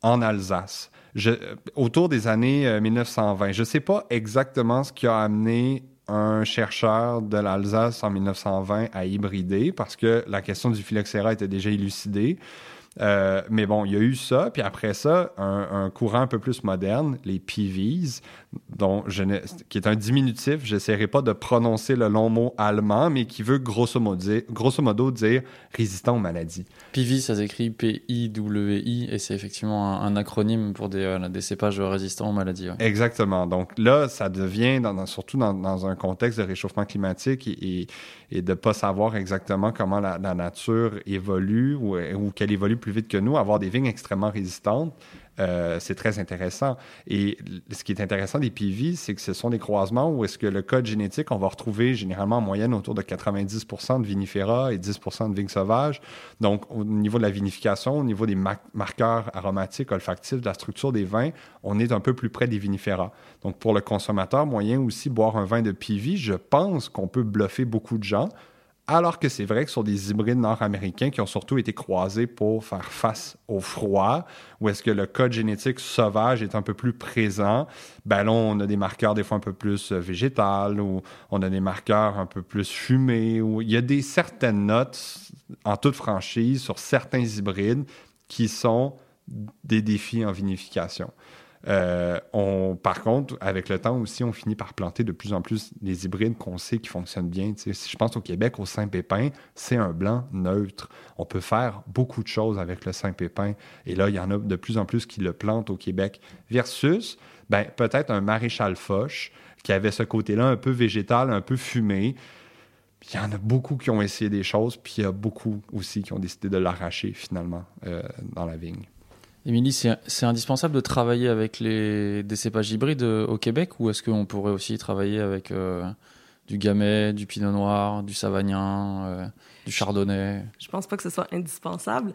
en Alsace. Je- autour des années euh, 1920. Je ne sais pas exactement ce qui a amené un chercheur de l'Alsace en 1920 à hybrider parce que la question du phylloxéra était déjà élucidée. Euh, mais bon, il y a eu ça, puis après ça, un, un courant un peu plus moderne, les PVs, dont je ne- qui est un diminutif, j'essaierai pas de prononcer le long mot allemand, mais qui veut grosso modo, dire- grosso modo dire résistant aux maladies. PIVI, ça s'écrit P-I-W-I, et c'est effectivement un, un acronyme pour des, euh, des cépages résistants aux maladies. ouais. Exactement. Donc là, ça devient, dans- dans- surtout dans, dans un contexte de réchauffement climatique et, et, et de ne pas savoir exactement comment la, la nature évolue ou, ou qu'elle évolue plus vite que nous, avoir des vignes extrêmement résistantes, euh, c'est très intéressant. Et ce qui est intéressant des PV, c'est que ce sont des croisements où est-ce que le code génétique, on va retrouver généralement en moyenne autour de 90% de vinifera et 10% de vignes sauvages. Donc, au niveau de la vinification, au niveau des ma- marqueurs aromatiques, olfactifs, de la structure des vins, on est un peu plus près des vinifera. Donc, pour le consommateur moyen aussi, boire un vin de PV, je pense qu'on peut bluffer beaucoup de gens Alors que c'est vrai que sont des hybrides nord-américains qui ont surtout été croisés pour faire face au froid, où est-ce que le code génétique sauvage est un peu plus présent. Ben là, on a des marqueurs des fois un peu plus euh, végétales, ou on a des marqueurs un peu plus fumés, ou il y a des certaines notes, en toute franchise, sur certains hybrides qui sont des défis en vinification. Euh, par contre, avec le temps aussi, on finit par planter de plus en plus les hybrides qu'on sait qui fonctionnent bien. si je pense au Québec, au Saint-Pépin, c'est un blanc neutre. On peut faire beaucoup de choses avec le Saint-Pépin. Et là, il y en a de plus en plus qui le plantent au Québec. Versus, ben, peut-être un maréchal Foch qui avait ce côté-là un peu végétal, un peu fumé. Il y en a beaucoup qui ont essayé des choses, puis il y a beaucoup aussi qui ont décidé de l'arracher finalement euh, dans la vigne. Émilie, c'est indispensable de travailler avec les, des cépages hybrides euh, au Québec ou est-ce qu'on pourrait aussi travailler avec euh, du gamay, du pinot noir, du savagnin, euh, du chardonnay? Je pense pas que ce soit indispensable.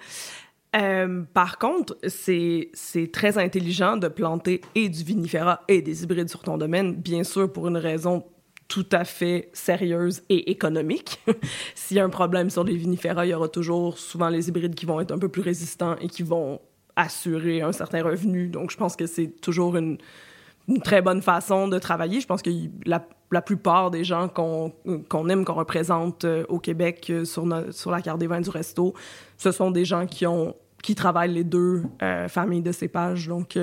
par contre, c'est très intelligent de planter et du vinifera et des hybrides sur ton domaine, bien sûr pour une raison tout à fait sérieuse et économique. *laughs* S'il y a un problème sur les vinifera, il y aura toujours souvent les hybrides qui vont être un peu plus résistants et qui vont assurer un certain revenu. Donc, je pense que c'est toujours une, très bonne façon de travailler. Je pense que la, plupart des gens qu'on aime, qu'on représente euh, au Québec euh, sur, la carte des vins du resto, ce sont des gens qui travaillent les deux euh, familles de cépages. Donc,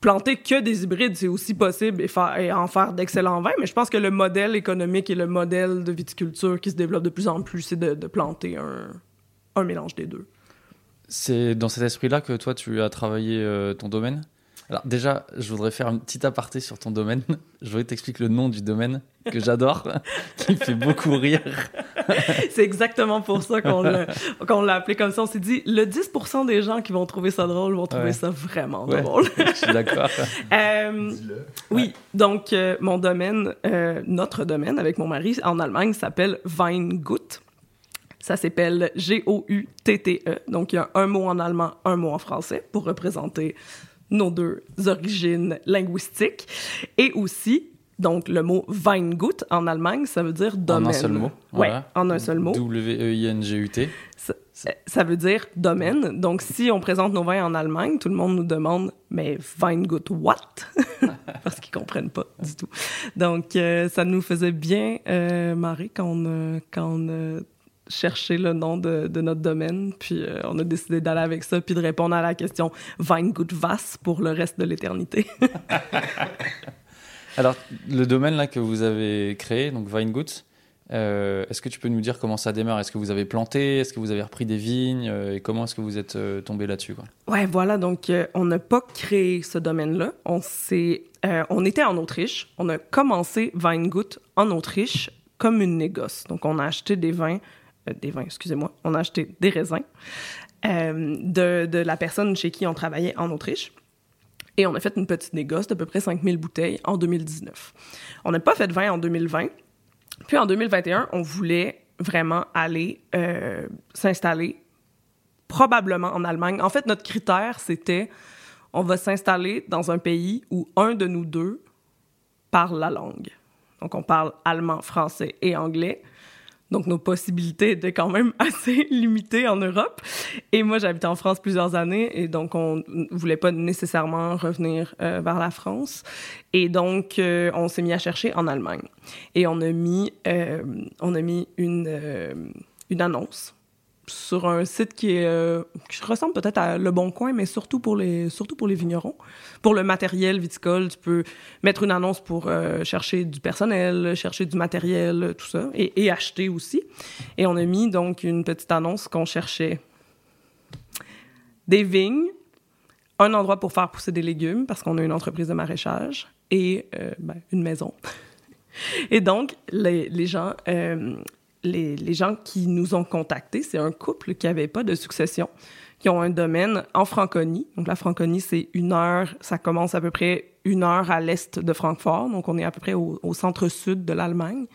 planter que des hybrides, c'est aussi possible et, en faire d'excellents vins. Mais je pense que le modèle économique et le modèle de viticulture qui se développe de plus en plus, c'est de, planter un mélange des deux. C'est dans cet esprit-là que toi, tu as travaillé euh, ton domaine Alors déjà, je voudrais faire un petit aparté sur ton domaine. *laughs* Je voudrais t'expliquer le nom du domaine que j'adore, *laughs* qui me fait beaucoup rire. *laughs* C'est exactement pour ça qu'on l'a appelé comme ça. On s'est dit, le 10% des gens qui vont trouver ça drôle vont trouver ça vraiment drôle. je suis d'accord. Euh, oui, donc euh, mon domaine, notre domaine avec mon mari en Allemagne s'appelle Weingut. Ça s'appelle G-O-U-T-T-E. Donc, il y a un mot en allemand, un mot en français pour représenter nos deux origines linguistiques. Et aussi, donc, le mot Weingut en Allemagne, ça veut dire domaine. En un seul mot. Oui, en un seul mot. W-E-I-N-G-U-T. Ça, veut dire domaine. Donc, si on présente nos vins en Allemagne, tout le monde nous demande, mais Weingut what? *laughs* Parce qu'ils comprennent pas du tout. Donc, euh, ça nous faisait bien euh, marrer quand on, quand on chercher le nom de, notre domaine, puis euh, on a décidé d'aller avec ça, puis de répondre à la question Weingut was pour le reste de l'éternité. *laughs* Alors, le domaine là que vous avez créé, donc Weingut, euh, est-ce que tu peux nous dire comment ça démarre? Est-ce que vous avez planté? Est-ce que vous avez repris des vignes? Euh, Et comment est-ce que vous êtes tombé là-dessus Ouais, voilà. Donc, on n'a pas créé ce domaine-là. On on était en Autriche. On a commencé Weingut en Autriche comme une négoce. Donc, on a acheté des vins des vins, excusez-moi, on a acheté des raisins euh, de, de, la personne chez qui on travaillait en Autriche. Et on a fait une petite négoce d'à peu près 5000 bouteilles en 2019. On n'a pas fait de vin en 2020. Puis en 2021, on voulait vraiment aller euh, s'installer probablement en Allemagne. En fait, notre critère, c'était on va s'installer dans un pays où un de nous deux parle la langue. Donc, on parle allemand, français et anglais. Donc, nos possibilités étaient quand même *laughs* assez limitées en Europe. Et moi, j'habitais en France plusieurs années et donc on voulait pas nécessairement revenir euh, vers la France. Et donc, euh, on s'est mis à chercher en Allemagne. Et on a mis, euh, on a mis une, une annonce sur un site euh, qui ressemble peut-être à Le Bon Coin, mais surtout pour les, surtout pour les vignerons. Pour le matériel viticole, tu peux mettre une annonce pour euh, chercher du personnel, chercher du matériel, tout ça, et, et, acheter aussi. Et on a mis donc une petite annonce qu'on cherchait des vignes, un endroit pour faire pousser des légumes, parce qu'on a une entreprise de maraîchage, et euh, ben, une maison. *laughs* et donc, les, les gens les, gens qui nous ont contactés, c'est un couple qui n'avait pas de succession, qui ont un domaine en Franconie. Donc la Franconie, c'est une heure, ça commence à peu près une heure à l'est de Francfort, donc on est à peu près au, centre-sud de l'Allemagne.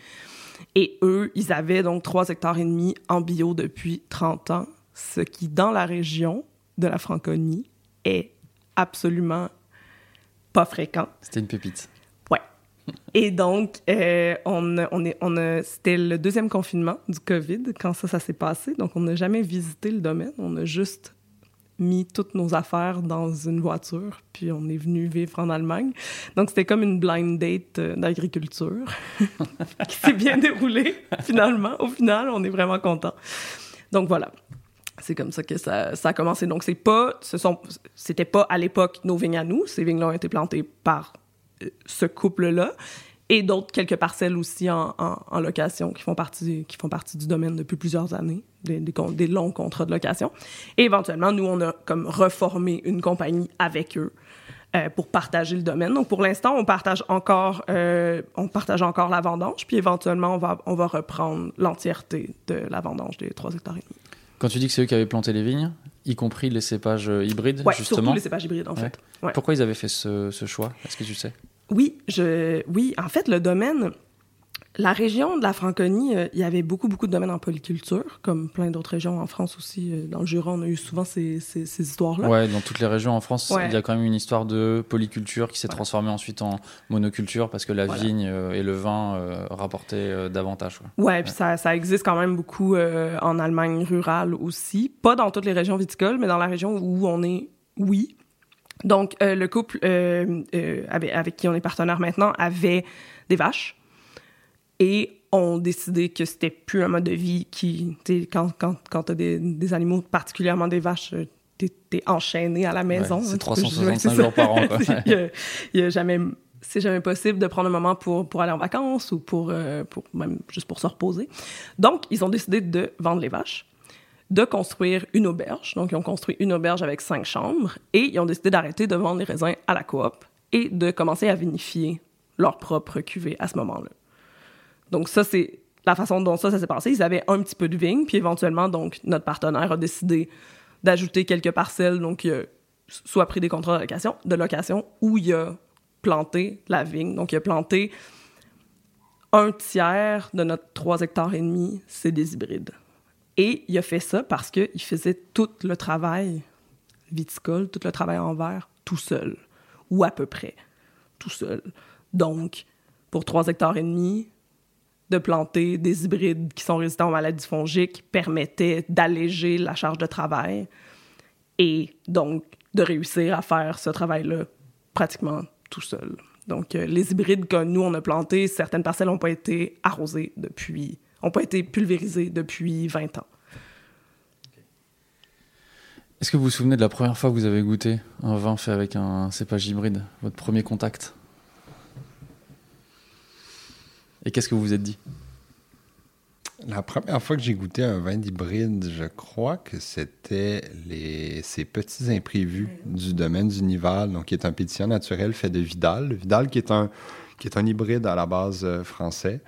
Et eux, ils avaient donc trois hectares et demi en bio depuis 30 ans, ce qui, dans la région de la Franconie, est absolument pas fréquent. C'était une pépite. *laughs* Et donc, euh, on, on est, on a, c'était le deuxième confinement du COVID quand ça, ça s'est passé. Donc, on n'a jamais visité le domaine. On a juste mis toutes nos affaires dans une voiture, puis on est venu vivre en Allemagne. Donc, c'était comme une blind date euh, d'agriculture *laughs* qui s'est bien déroulée, finalement. Au final, on est vraiment content. Donc, voilà. C'est comme ça que ça, ça a commencé. Donc, c'est pas, ce sont, c'était pas à l'époque nos vignes à nous. Ces vignes-là ont été plantées par ce couple-là et d'autres quelques parcelles aussi en, en- en location qui font partie qui font partie du domaine depuis plusieurs années, des, des, con- des longs contrats de location. Et éventuellement, nous, on a comme reformé une compagnie avec eux euh, pour partager le domaine. Donc, pour l'instant, on partage encore euh, on partage encore la vendange, puis éventuellement, on va, on va reprendre l'entièreté de la vendange des 3 hectares et demi. Quand tu dis que c'est eux qui avaient planté les vignes, y compris les cépages euh, hybrides, Ouais, justement, surtout les cépages hybrides, en Ouais. fait. Ouais. pourquoi ils avaient fait ce, ce choix? Est-ce que tu sais? Oui, je, oui, en fait, le domaine, la région de la Franconie, euh, il y avait beaucoup, beaucoup de domaines en polyculture, comme plein d'autres régions en France aussi. euh, dans le Jura, on a eu souvent ces, ces, ces histoires-là. Ouais, dans toutes les régions en France, Ouais. il y a quand même une histoire de polyculture qui s'est transformée ensuite en monoculture parce que la Voilà. vigne euh, et le vin rapportaient davantage. quoi. Ouais, puis ça, ça existe quand même beaucoup en Allemagne rurale aussi. Pas dans toutes les régions viticoles, mais dans la région où on est, oui. Donc, euh, le couple euh, euh, avec, avec qui on est partenaire maintenant avait des vaches et ont décidé que c'était plus un mode de vie qui, tu sais, quand, quand, quand t'as des, des animaux, particulièrement des vaches, t'es, t'es enchaîné à la maison. Ouais, c'est hein, tu peux- 365 ouais, c'est jours par an, quoi. *laughs* il a, jamais, c'est jamais possible de prendre un moment pour, pour aller en vacances ou pour, pour même juste pour se reposer. Donc, ils ont décidé de vendre les vaches, de construire une auberge. Donc, ils ont construit une auberge avec cinq chambres et ils ont décidé d'arrêter de vendre les raisins à la coop et de commencer à vinifier leur propre cuvée à ce moment-là. Donc, ça, c'est la façon dont ça, s'est passé. Ils avaient un petit peu de vigne, puis éventuellement, donc, notre partenaire a décidé d'ajouter quelques parcelles. Donc, a soit pris des contrats de location, de location ou il a planté la vigne. Donc, il a planté un tiers de notre 3 hectares et demi, c'est des hybrides. Et il a fait ça parce qu'il faisait tout le travail viticole, tout le travail en verre, tout seul, ou à peu près tout seul. Donc, pour 3 hectares et demi, de planter des hybrides qui sont résistants aux maladies fongiques permettait d'alléger la charge de travail et donc de réussir à faire ce travail-là pratiquement tout seul. Donc, euh, les hybrides que nous, on a plantés, certaines parcelles n'ont pas été arrosées depuis, n'ont pas été pulvérisées depuis 20 ans. Est-ce que vous vous souvenez de la première fois que vous avez goûté un vin fait avec un cépage hybride Votre premier contact? Et qu'est-ce que vous vous êtes dit? La première fois que j'ai goûté un vin d'hybride, je crois que c'était les, ces petits imprévus du domaine du Nival, donc qui est un pétillant naturel fait de Vidal. Le Vidal qui est un, qui est un hybride à la base euh, français.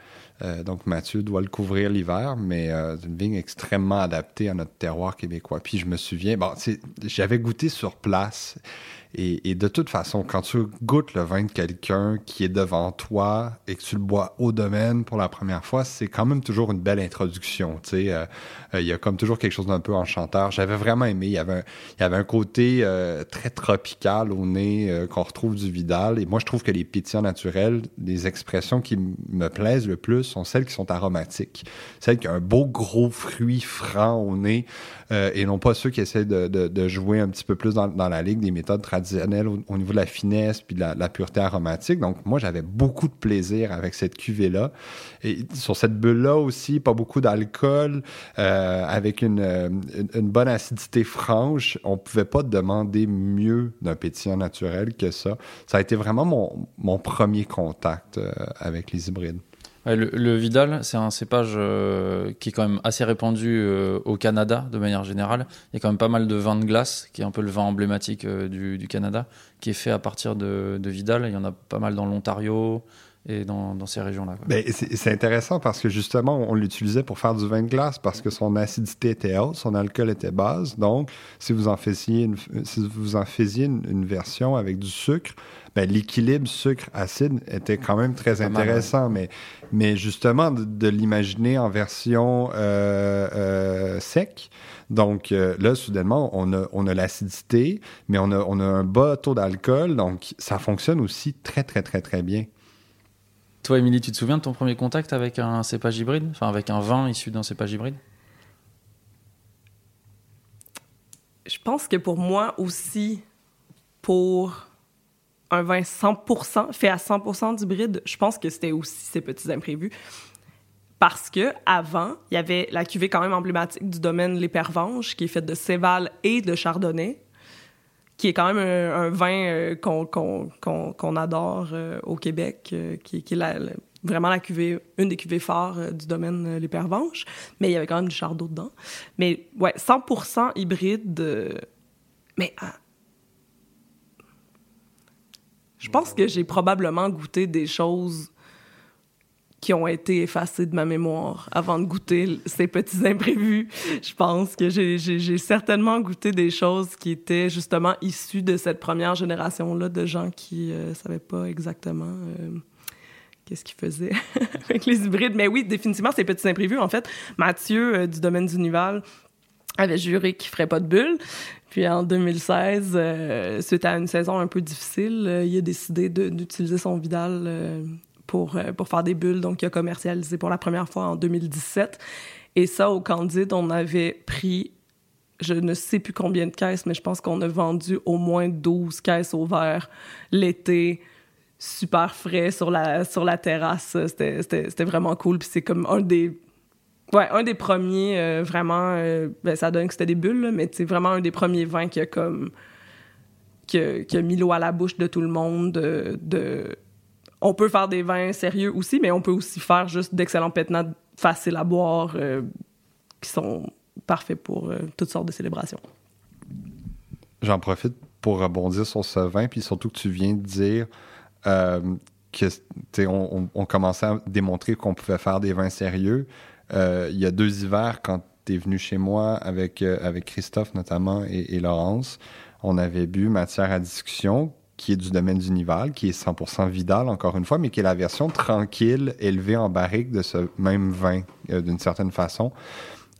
Euh, donc Mathieu doit le couvrir l'hiver, mais euh, une vigne extrêmement adaptée à notre terroir québécois. Puis je me souviens, bon, j'avais goûté sur place. Et, de toute façon, quand tu goûtes le vin de quelqu'un qui est devant toi et que tu le bois au domaine pour la première fois, c'est quand même toujours une belle introduction. Euh, euh, il y a comme toujours quelque chose d'un peu enchanteur. J'avais vraiment aimé. Il y avait un, côté euh, très tropical au nez euh, qu'on retrouve du Vidal. Et moi, je trouve que les pétillants naturels, les expressions qui me plaisent le plus sont celles qui sont aromatiques. Celles qui ont un beau gros fruit franc au nez euh, et non pas ceux qui essaient de, de- de jouer un petit peu plus dans, dans la ligue des méthodes traditionnelles au, au niveau de la finesse puis de la, la pureté aromatique. Donc, moi, j'avais beaucoup de plaisir avec cette cuvée-là. Et sur cette bulle-là aussi, pas beaucoup d'alcool, euh, avec une, euh, une, une bonne acidité franche. On pouvait pas demander mieux d'un pétillant naturel que ça. Ça a été vraiment mon, mon premier contact euh, avec les hybrides. Le, Vidal, c'est un cépage euh, qui est quand même assez répandu euh, au Canada de manière générale. Il y a quand même pas mal de vin de glace, qui est un peu le vin emblématique euh, du, Canada, qui est fait à partir de Vidal. Il y en a pas mal dans l'Ontario et dans, dans ces régions-là. Ben, c'est intéressant parce que justement, on l'utilisait pour faire du vin de glace parce que son acidité était haute, son alcool était basse. Donc, si vous en faisiez une, si vous en faisiez une, une version avec du sucre, ben, l'équilibre sucre-acide était quand même très intéressant. mais, mais justement, de, de l'imaginer en version euh, euh, sec. Donc euh, là, soudainement, on a, on a l'acidité, mais on a, on a un bas taux d'alcool. Donc, ça fonctionne aussi très, très, très, très bien. Toi, Émilie, tu te souviens de ton premier contact avec un cépage hybride? Enfin, avec un vin issu d'un cépage hybride? Je pense que pour moi aussi, pour un vin 100%, fait à 100% d'hybride, je pense que c'était aussi ces petits imprévus. Parce que avant, il y avait la cuvée quand même emblématique du domaine Les Pervenches, qui est faite de Céval et de Chardonnay, qui est quand même un, vin euh, qu'on adore euh, au Québec, euh, qui, qui, est vraiment la cuvée, une des cuvées phares du domaine Les Pervenches. Mais il y avait quand même du chardot dedans. Mais ouais, 100% hybride. mais ah, je pense que j'ai probablement goûté des choses qui ont été effacées de ma mémoire avant de goûter ces petits imprévus. Je pense que j'ai certainement goûté des choses qui étaient justement issues de cette première génération-là de gens qui ne euh, savaient pas exactement euh, qu'est-ce qu'ils faisaient *laughs* avec les hybrides. Mais oui, définitivement, ces petits imprévus. En fait, Mathieu euh, du domaine du Nival avait juré qu'il ferait pas de bulles. Puis en 2016, euh, suite à une saison un peu difficile, il a décidé d'utiliser son Vidal pour, pour faire des bulles. Donc, il a commercialisé pour la première fois en 2017. Et ça, au Candide, on avait pris, je ne sais plus combien de caisses, mais je pense qu'on a vendu au moins 12 caisses au verre l'été super frais sur la, sur la terrasse. C'était vraiment cool. Puis c'est comme un des Ouais, un des premiers, euh, vraiment, euh, ben, ça donne que c'était des bulles, mais c'est vraiment un des premiers vins qui a comme. qui a, mis l'eau à la bouche de tout le monde. De, On peut faire des vins sérieux aussi, mais on peut aussi faire juste d'excellents pétnats faciles à boire euh, qui sont parfaits pour toutes sortes de célébrations. J'en profite pour rebondir sur ce vin, puis surtout que tu viens de dire que on, commençait à démontrer qu'on pouvait faire des vins sérieux. Euh, il y a deux hivers, quand tu es venu chez moi avec, euh, avec Christophe notamment et, Laurence, on avait bu Matière à discussion, qui est du domaine du Nival, qui est 100% Vidal, encore une fois, mais qui est la version tranquille, élevée en barrique de ce même vin, euh, d'une certaine façon.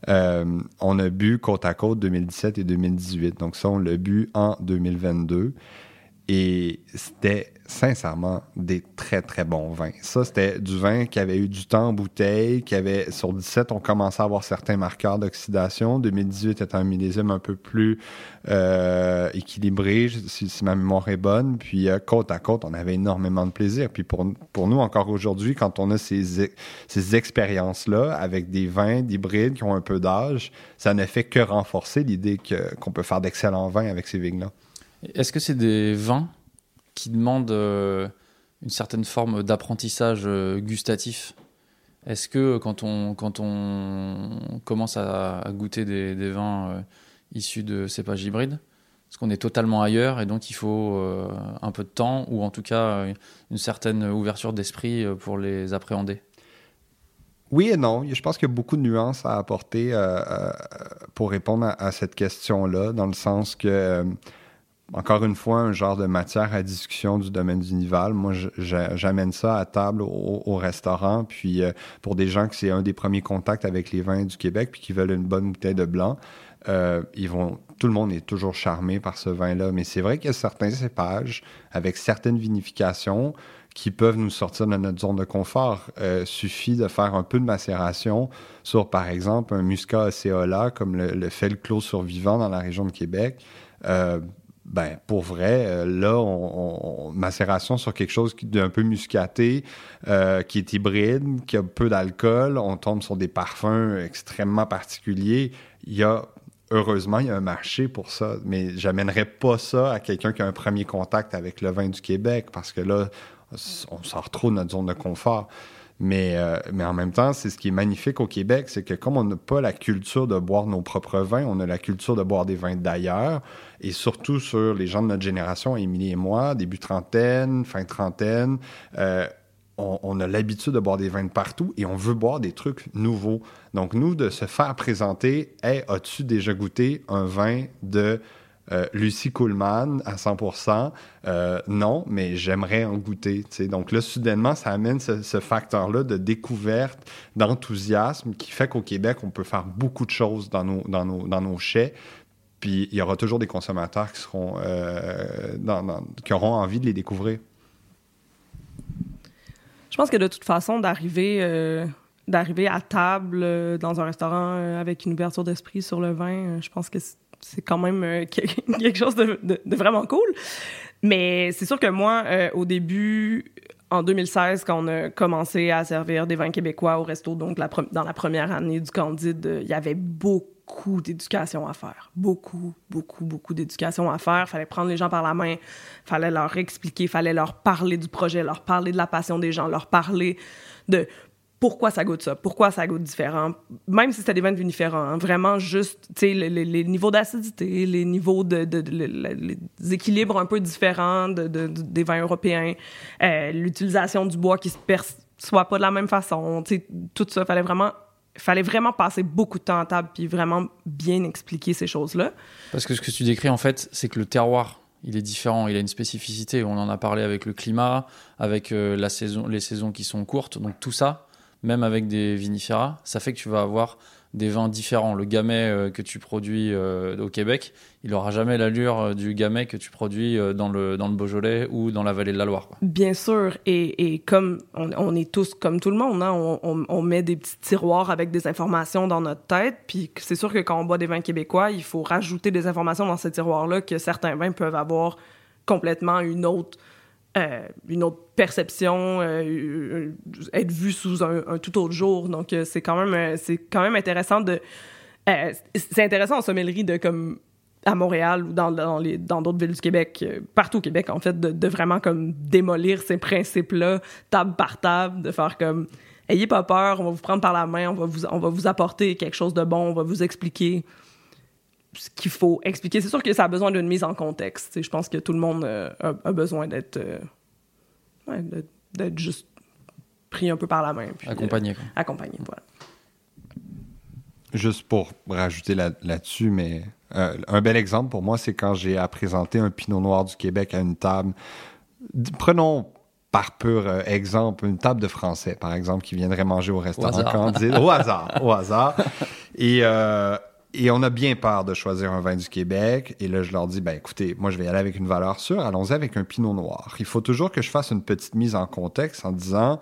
on a bu côte à côte 2017 et 2018. Donc ça, on l'a bu en 2022. Et c'était sincèrement des très très bons vins. Ça, c'était du vin qui avait eu du temps en bouteille, qui avait sur 17, on commençait à avoir certains marqueurs d'oxydation. 2018 était un millésime un peu plus euh, équilibré, si, ma mémoire est bonne. Puis euh, côte à côte, on avait énormément de plaisir. Puis pour, pour nous, encore aujourd'hui, quand on a ces, ces expériences-là avec des vins d'hybrides qui ont un peu d'âge, ça ne fait que renforcer l'idée qu'on peut faire d'excellents vins avec ces vignes-là. Est-ce que c'est des vins qui demande euh, une certaine forme d'apprentissage euh, gustatif? Est-ce que quand on, quand on commence à, goûter des, vins euh, issus de cépages hybrides, est-ce qu'on est totalement ailleurs et donc il faut un peu de temps ou en tout cas une certaine ouverture d'esprit pour les appréhender oui et non. Je pense qu'il y a beaucoup de nuances à apporter pour répondre à, cette question-là, dans le sens que encore une fois, un genre de matière à discussion du domaine du Nival. Moi, j'amène ça à table au, restaurant. Puis euh, pour des gens qui c'est un des premiers contacts avec les vins du Québec, puis qui veulent une bonne bouteille de blanc, euh, ils vont, tout le monde est toujours charmé par ce vin-là. Mais c'est vrai qu'il y a certains cépages avec certaines vinifications qui peuvent nous sortir de notre zone de confort. Euh, suffit de faire un peu de macération sur, par exemple, un muscat Océola, comme le, fait le clos survivant dans la région de Québec. Euh, ben, pour vrai, euh, là, on, macération sur quelque chose d'un peu muscaté, qui est hybride, qui a peu d'alcool, on tombe sur des parfums extrêmement particuliers. Il y a, heureusement, il y a un marché pour ça, mais j'amènerais pas ça à quelqu'un qui a un premier contact avec le vin du Québec, parce que là, on sort trop de notre zone de confort. Mais, euh, mais en même temps, c'est ce qui est magnifique au Québec, c'est que comme on n'a pas la culture de boire nos propres vins, on a la culture de boire des vins d'ailleurs, et surtout sur les gens de notre génération, Émilie et moi, début trentaine, fin trentaine, euh, on, a l'habitude de boire des vins de partout et on veut boire des trucs nouveaux. Donc, nous, de se faire présenter, hey, as-tu déjà goûté un vin de euh, Lucie Kuhlmann à 100%, euh, non, mais j'aimerais en goûter. Donc là, soudainement, ça amène ce, facteur-là de découverte, d'enthousiasme qui fait qu'au Québec, on peut faire beaucoup de choses dans nos, dans nos, dans nos chais. Puis il y aura toujours des consommateurs qui, seront, euh, qui auront envie de les découvrir. Je pense que de toute façon, d'arriver euh, d'arriver à table euh, dans un restaurant euh, avec une ouverture d'esprit sur le vin, je pense que c'est- quand même *laughs* quelque chose de, vraiment cool. Mais c'est sûr que moi, au début, en 2016, quand on a commencé à servir des vins québécois au resto, donc dans la première année du Candide, il y avait beaucoup d'éducation à faire. Beaucoup, beaucoup, beaucoup d'éducation à faire. fallait prendre les gens par la main, fallait leur expliquer, fallait leur parler du projet, leur parler de la passion des gens, leur parler de pourquoi ça goûte ça, pourquoi ça goûte différent, même si c'était des vins différents, hein, vraiment juste, tu sais, les, niveaux d'acidité, les niveaux de, de- de- le- le- les équilibres un peu différents de, de- de- des vins européens, euh, l'utilisation du bois qui se perçoit pas de la même façon, tu sais, tout ça, fallait vraiment, fallait vraiment passer beaucoup de temps à table puis vraiment bien expliquer ces choses-là. Parce que ce que tu décris, en fait, c'est que le terroir, il est différent, il a une spécificité. On en a parlé avec le climat, avec euh, la saison, les saisons qui sont courtes. Donc tout ça, même avec des vinifera, ça fait que tu vas avoir des vins différents. Le gamay euh, que tu produis euh, au Québec, il aura jamais l'allure euh, du gamay que tu produis dans, le, dans le Beaujolais ou dans la vallée de la Loire. Bien sûr, et, et comme on, on est tous comme tout le monde, hein, on, on- on met des petits tiroirs avec des informations dans notre tête, puis c'est sûr que quand on boit des vins québécois, il faut rajouter des informations dans ces tiroirs-là que certains vins peuvent avoir complètement une autre, euh, une autre perception, euh, être vu sous un, tout autre jour. Donc euh, c'est quand même, c'est quand intéressant de, c'est intéressant en sommellerie de comme à Montréal ou dans, d'autres villes du Québec, partout au Québec en fait, de, de vraiment comme démolir ces principes-là, table par table, de faire comme ayez pas peur, on va vous prendre par la main, on va vous on va vous apporter quelque chose de bon, on va vous expliquer ce qu'il faut expliquer. C'est sûr que ça a besoin d'une mise en contexte. tu sais. Je pense que tout le monde euh, a, a besoin d'être euh, ouais, d'être- d'être juste pris un peu par la main, puis, euh, Accompagné. quoi. accompagné. Voilà. Juste pour rajouter là- là-dessus, mais euh, un bel exemple pour moi, c'est quand j'ai à présenter un Pinot Noir du Québec à une table. D- Prenons par pur euh, exemple une table de Français, par exemple, qui viendraient manger au restaurant. Candide. Au hasard, au hasard. *laughs* Et, euh, et on a bien peur de choisir un vin du Québec. Et là, je leur dis, ben écoutez, moi, je vais aller avec une valeur sûre. Allons-y avec un Pinot Noir. Il faut toujours que je fasse une petite mise en contexte en disant,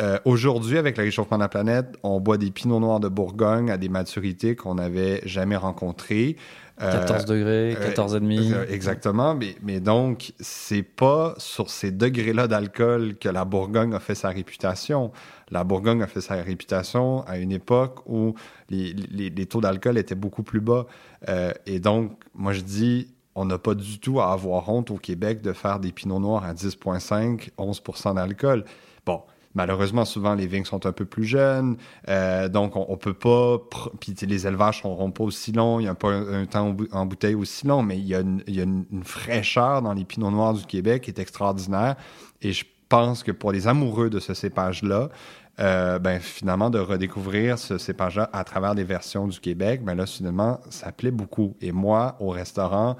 euh, Aujourd'hui, avec le réchauffement de la planète, on boit des pinots noirs de Bourgogne à des maturités qu'on n'avait jamais rencontrées. Euh, 14 degrés, euh, 14,5. euh, exactement, mais, mais donc, c'est pas sur ces degrés-là d'alcool que la Bourgogne a fait sa réputation. La Bourgogne a fait sa réputation à une époque où les, les- les taux d'alcool étaient beaucoup plus bas. Euh, et donc, moi, je dis, on n'a pas du tout à avoir honte au Québec de faire des pinots noirs à 10,5, 11% d'alcool. Malheureusement, souvent, les vignes sont un peu plus jeunes, euh, donc on, on peut pas... Puis les élevages ne seront pas aussi longs, il n'y a pas un, temps en bou- en bouteille aussi long, mais il y a, une fraîcheur dans les pinots noirs du Québec qui est extraordinaire. Et je pense que pour les amoureux de ce cépage-là, euh, ben, finalement, de redécouvrir ce cépage-là à travers des versions du Québec, ben là, finalement, ça plaît beaucoup. Et moi, au restaurant,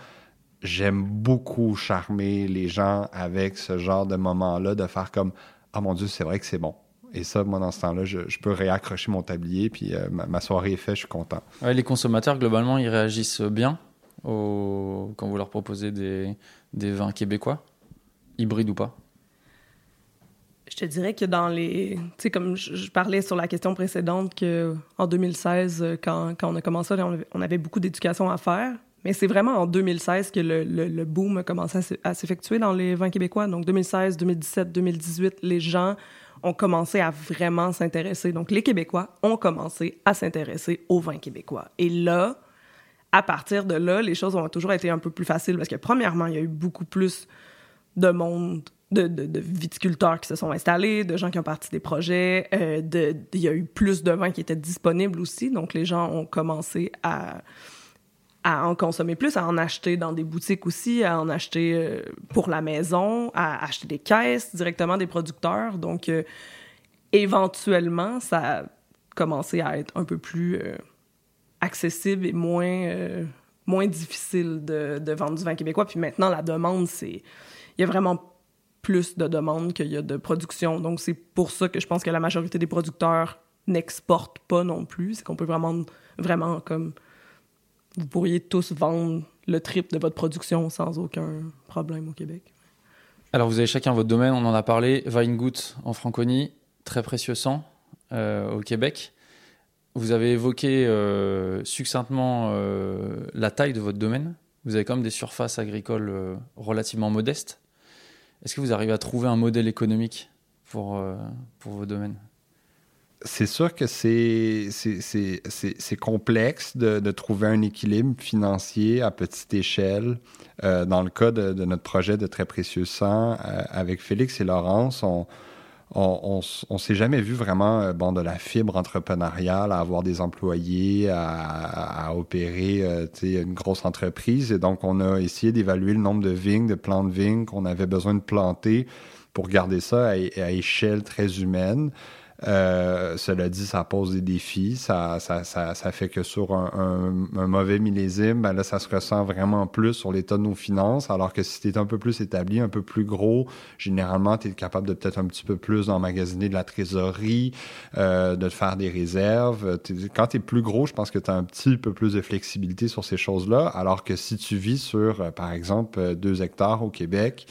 j'aime beaucoup charmer les gens avec ce genre de moment-là, de faire comme Ah mon Dieu, c'est vrai que c'est bon. Et ça, moi, dans ce temps-là, je, je peux réaccrocher mon tablier, puis euh, ma, ma soirée est faite, je suis content. Ouais, les consommateurs, globalement, ils réagissent bien au... quand vous leur proposez des, des vins québécois, hybrides ou pas? Je te dirais que dans les. Tu sais, comme je, je parlais sur la question précédente, que en 2016, euh, quand, quand on a commencé, on avait, on avait beaucoup d'éducation à faire. Mais c'est vraiment en 2016 que le, le, le boom a commencé à s'e- à s'effectuer dans les vins québécois. Donc 2016, 2017, 2018, les gens ont commencé à vraiment s'intéresser. Donc les Québécois ont commencé à s'intéresser aux vins québécois. Et là, à partir de là, les choses ont toujours été un peu plus faciles parce que premièrement, il y a eu beaucoup plus de monde, de, de, de viticulteurs qui se sont installés, de gens qui ont parti des projets. euh, de, il y a eu plus de vins qui étaient disponibles aussi. Donc, les gens ont commencé à, à en consommer plus, à en acheter dans des boutiques aussi, à en acheter euh, pour la maison, à acheter des caisses directement des producteurs. Donc, euh, éventuellement, ça a commencé à être un peu plus euh, accessible et moins, moins difficile de, de vendre du vin québécois. Puis maintenant, la demande, c'est il y a vraiment plus de demandes qu'il y a de production. Donc, c'est pour ça que je pense que la majorité des producteurs n'exportent pas non plus. C'est qu'on peut vraiment, vraiment comme. Vous pourriez tous vendre le triple de votre production sans aucun problème au Québec. Alors, vous avez chacun votre domaine, on en a parlé. Weingut en Franconie, très précieux sang au Québec. Vous avez évoqué succinctement la taille de votre domaine. Vous avez quand même des surfaces agricoles relativement modestes. Est-ce que vous arrivez à trouver un modèle économique pour, pour vos domaines? C'est sûr que c'est complexe de, trouver un équilibre financier à petite échelle. Euh, dans le cas de, notre projet de Très Précieux Sang, euh, avec Félix et Laurence, on on, s'est jamais vu vraiment euh, de la fibre entrepreneuriale à avoir des employés à, opérer une grosse entreprise et donc on a essayé d'évaluer le nombre de vignes de plants de vignes qu'on avait besoin de planter pour garder ça à échelle très humaine euh, cela dit, ça pose des défis. Ça, ça, ça, ça fait que sur un, un, mauvais millésime, ben là, ça se ressent vraiment plus sur l'état de nos finances. Alors que si tu es un peu plus établi, un peu plus gros, généralement, tu es capable de peut-être un petit peu plus emmagasiner de la trésorerie, euh, de te faire des réserves. quand tu es plus gros, je pense que tu as un petit peu plus de flexibilité sur ces choses-là. Alors que si tu vis sur, euh, par exemple, deux hectares au Québec,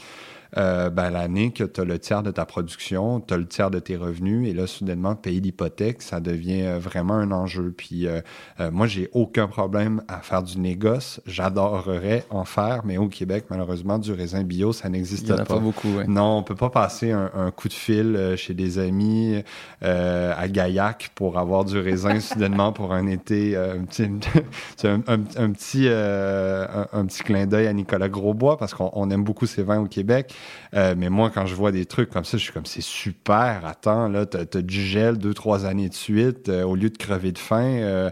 euh, ben, l'année que tu as le tiers de ta production, tu as le tiers de tes revenus, et là, soudainement, payer l'hypothèque, ça devient euh, vraiment un enjeu. Puis euh, moi, j'ai aucun problème à faire du négoce. J'adorerais en faire, mais au Québec, malheureusement, du raisin bio, ça n'existe pas. pas beaucoup, Non, on peut pas passer un, coup de fil chez des amis à Gaillac pour avoir du raisin *laughs* soudainement pour un été. un petit, *laughs* un, petit, un, petit clin d'œil à Nicolas Grosbois parce qu'on aime beaucoup ses vins au Québec. Euh, mais moi, quand je vois des trucs comme ça, je suis comme, c'est super. Attends, là, t'as as du gel deux, trois années de suite euh, au lieu de crever de faim, euh,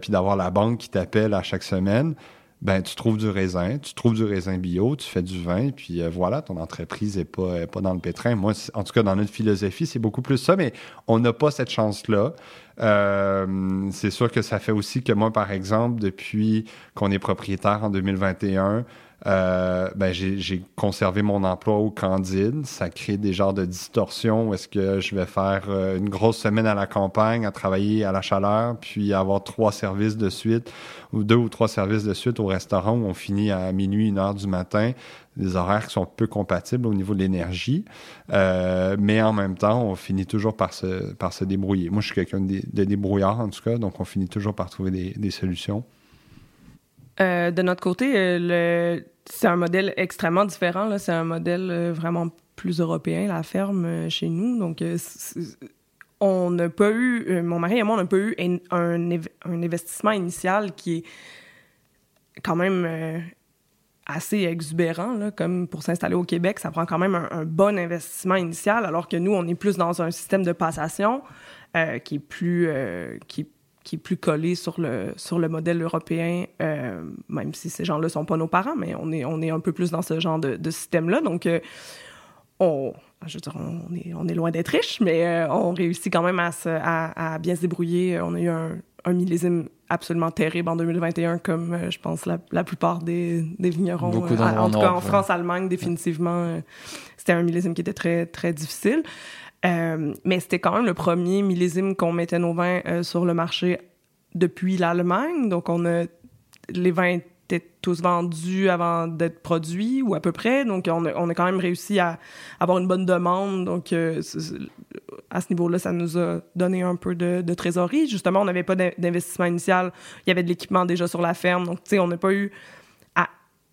puis d'avoir la banque qui t'appelle à chaque semaine. Ben, tu trouves du raisin, tu trouves du raisin bio, tu fais du vin, puis voilà, ton entreprise n'est pas, pas dans le pétrin. Moi, en tout cas, dans notre philosophie, c'est beaucoup plus ça, mais on n'a pas cette chance-là. c'est sûr que ça fait aussi que moi, par exemple, depuis qu'on est propriétaire en 2021, euh, ben j'ai conservé mon emploi au Candide. Ça crée des genres de distorsions est-ce que je vais faire euh, une grosse semaine à la campagne, à travailler à la chaleur, puis avoir trois services de suite, ou deux ou trois services de suite au restaurant où on finit à minuit, une heure du matin. Des horaires qui sont peu compatibles au niveau de l'énergie. Euh, mais en même temps, on finit toujours par se, par se débrouiller. Moi, je suis quelqu'un de, de, débrouillard, en tout cas, donc on finit toujours par trouver des, des solutions. De notre côté, le c'est un modèle extrêmement différent. C'est un modèle euh, vraiment plus européen, la ferme euh, chez nous. Donc, euh, on n'a pas eu, mon mari et moi, on n'a pas eu un, investissement initial qui est quand même assez exubérant, là, comme pour s'installer au Québec. Ça prend quand même un, bon investissement initial, alors que nous, on est plus dans un système de passation qui est plus, qui qui est plus collé sur le, sur le modèle européen, euh, même si ces gens-là sont pas nos parents, mais on est, on est un peu plus dans ce genre de, de système-là. Donc, euh, on, je veux dire, on est, on est loin d'être riche, mais euh, on réussit quand même à, se, à, à, bien se débrouiller. On a eu un, un, millésime absolument terrible en 2021, comme je pense la, la plupart des, des vignerons. Beaucoup en tout cas, en France, Allemagne, définitivement, c'était un millésime qui était très, très difficile. Euh, mais c'était quand même le premier millésime qu'on mettait nos vins euh, sur le marché depuis l'Allemagne. Donc, on a les vins étaient tous vendus avant d'être produits ou à peu près. Donc, on a, on a quand même réussi à avoir une bonne demande. Donc, euh, à ce niveau-là, ça nous a donné un peu de, de trésorerie. Justement, on n'avait pas d'investissement initial. Il y avait de l'équipement déjà sur la ferme. Donc, tu sais, on n'a pas eu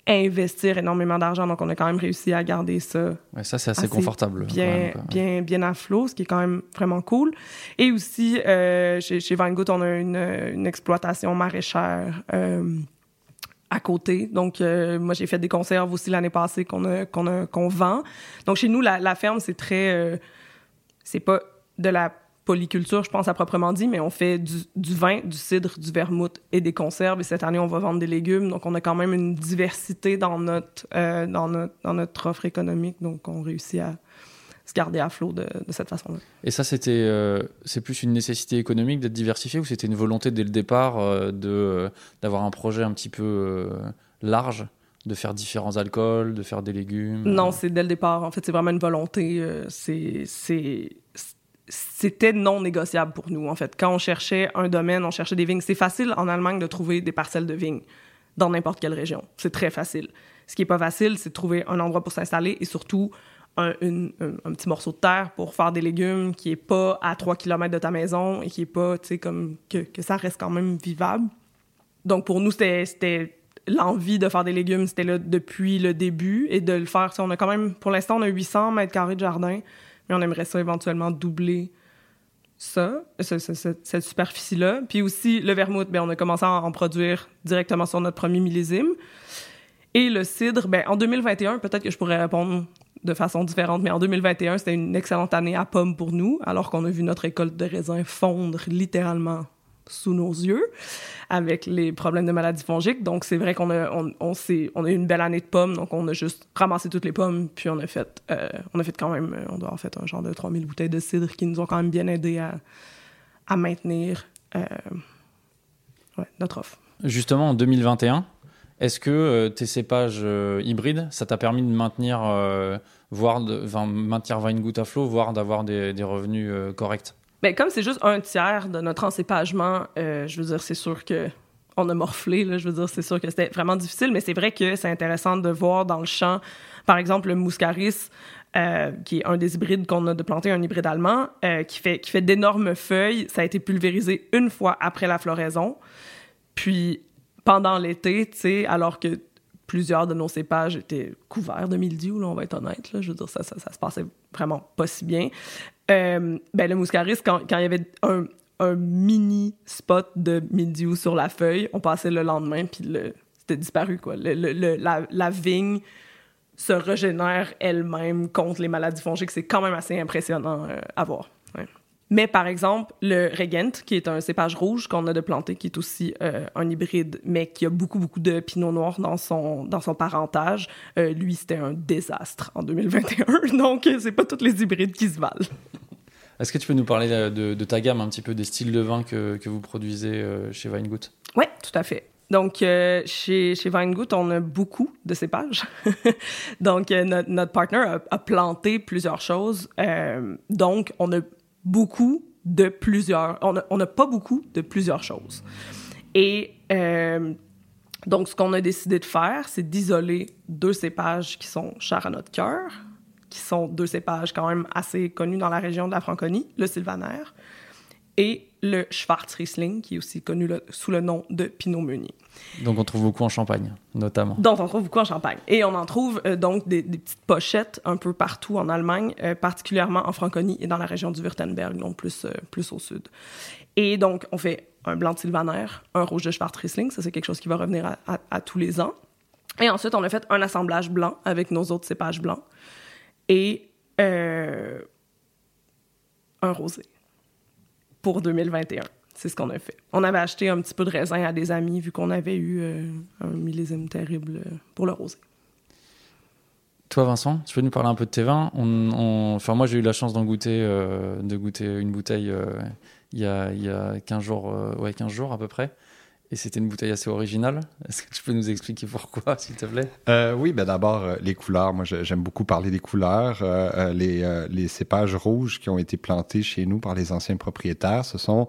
investir énormément d'argent. Donc, on a quand même réussi à garder ça. Ouais, ça, c'est assez, confortable. Bien, bien, bien à flot, ce qui est quand même vraiment cool. Et aussi, euh, chez, chez Van Gogh, on a une, une exploitation maraîchère. Euh, à côté. Donc, euh, moi, j'ai fait des conserves aussi l'année passée qu'on qu'on qu'on vend. Donc, chez nous, la, la ferme, c'est très... Euh, c'est pas de la polyculture, je pense à proprement dit, mais on fait du, du, vin, du cidre, du vermouth et des conserves. Et cette année, on va vendre des légumes. Donc, on a quand même une diversité dans notre, euh, dans notre, dans notre offre économique. Donc, on réussit à se garder à flot de, de cette façon-là. Et ça, c'était, euh, c'est plus une nécessité économique d'être diversifié ou c'était une volonté dès le départ euh, de, d'avoir un projet un petit peu large de faire différents alcools, de faire des légumes? Non, c'est dès le départ. En fait, c'est vraiment une volonté. c'est, c'est, c'était non négociable pour nous, en fait. Quand on cherchait un domaine, on cherchait des vignes. C'est facile en Allemagne de trouver des parcelles de vignes dans n'importe quelle région. C'est très facile. ce qui est pas facile, c'est de trouver un endroit pour s'installer et surtout un, petit morceau de terre pour faire des légumes qui est pas à 3 km de ta maison et qui est pas, tu sais, comme que, que ça reste quand même vivable. Donc pour nous, c'était- l'envie de faire des légumes, c'était là depuis le début et de le faire. On a quand même, pour l'instant, on a 800 mètres carrés de jardin, mais on aimerait ça éventuellement doubler ça, ce- ce- ce- cette superficie-là. Puis aussi, le vermouth, ben, on a commencé à en produire directement sur notre premier millésime. Et le cidre, ben, en 2021, peut-être que je pourrais répondre de façon différente, mais en 2021, c'était une excellente année à pommes pour nous, alors qu'on a vu notre récolte de raisins fondre littéralement sous nos yeux avec les problèmes de maladies fongiques. Donc, c'est vrai qu'on a, on, on, a eu une belle année de pommes, donc on a juste ramassé toutes les pommes, puis on a fait, euh, on a fait quand même, euh, on doit avoir fait un genre de 3000 bouteilles de cidre qui nous ont quand même bien aidé à, à maintenir euh, notre offre. Justement, en 2021, est-ce que euh, tes cépages hybrides, ça t'a permis de maintenir, voire de, maintenir à flot, voire d'avoir des, des revenus corrects? Mais comme c'est juste un tiers de notre encépagement, euh, je veux dire, c'est sûr que on a morflé, là, je veux dire, c'est sûr que c'était vraiment difficile, mais c'est vrai que c'est intéressant de voir dans le champ, par exemple, le Muscaris, euh, qui est un des hybrides qu'on a de planter, un hybride allemand, euh, qui fait, qui fait d'énormes feuilles. Ça a été pulvérisé une fois après la floraison. Puis, pendant l'été, tu sais, alors que plusieurs de nos cépages étaient couverts de mildiou, on va être honnête, je veux dire, ça, ça, se passait vraiment pas si bien. Euh, ben, le Muscaris, quand, il y avait un, mini spot de mildiou sur la feuille, on passait le lendemain, puis c'était disparu, la, vigne se régénère elle-même contre les maladies fongiques. C'est quand même assez impressionnant euh, à voir. Mais par exemple, le Regent, qui est un cépage rouge qu'on a de planter, qui est aussi euh, un hybride, mais qui a beaucoup, beaucoup de pinot noir dans son, dans son parentage, euh, lui, c'était un désastre en 2021. *laughs* Donc, euh, c'est pas tous les hybrides qui se valent. Est-ce que tu peux nous parler de, de ta gamme, un petit peu des styles de vin que, que vous produisez chez Weingut? Oui, tout à fait. Donc, euh, chez, chez Weingut, on a beaucoup de cépages. *laughs* donc, euh, notre, notre partner a, a planté plusieurs choses. Euh, donc, on a beaucoup de plusieurs... On n'a pas beaucoup de plusieurs choses. Et euh, donc, ce qu'on a décidé de faire, c'est d'isoler deux cépages qui sont chers à notre cœur, qui sont deux cépages quand même assez connus dans la région de la Franconie, le Sylvaner et le Schwarzriesling, qui est aussi connu le- sous le nom de Pinot Meunier, Donc on trouve beaucoup en Champagne, notamment. dont on trouve beaucoup en Champagne. Et on en trouve euh, donc des, des petites pochettes un peu partout en Allemagne, euh, particulièrement en Franconie et dans la région du Württemberg, donc plus, euh, plus au sud. Et donc, on fait un blanc de Sylvaner, un rouge de Schwarzriesling, ça c'est quelque chose qui va revenir à, à- à tous les ans. Et ensuite, on a fait un assemblage blanc avec nos autres cépages blancs et un rosé pour 2021. C'est ce qu'on a fait. On avait acheté un petit peu de raisin à des amis vu qu'on avait eu euh, un millésime terrible euh, pour le rosé. Toi, Vincent, tu peux nous parler un peu de tes vins? Enfin, moi, j'ai eu la chance d'en goûter, euh, de goûter une bouteille il, y a, y a 15 jours, ouais, 15 jours à peu près. Et c'était une bouteille assez originale. Est-ce que tu peux nous expliquer pourquoi, *laughs* s'il te plaît? Euh, oui, ben d'abord, euh, les couleurs. Moi, j'aime beaucoup parler des couleurs. Euh, euh, les cépages rouges qui ont été plantés chez nous par les anciens propriétaires, ce sont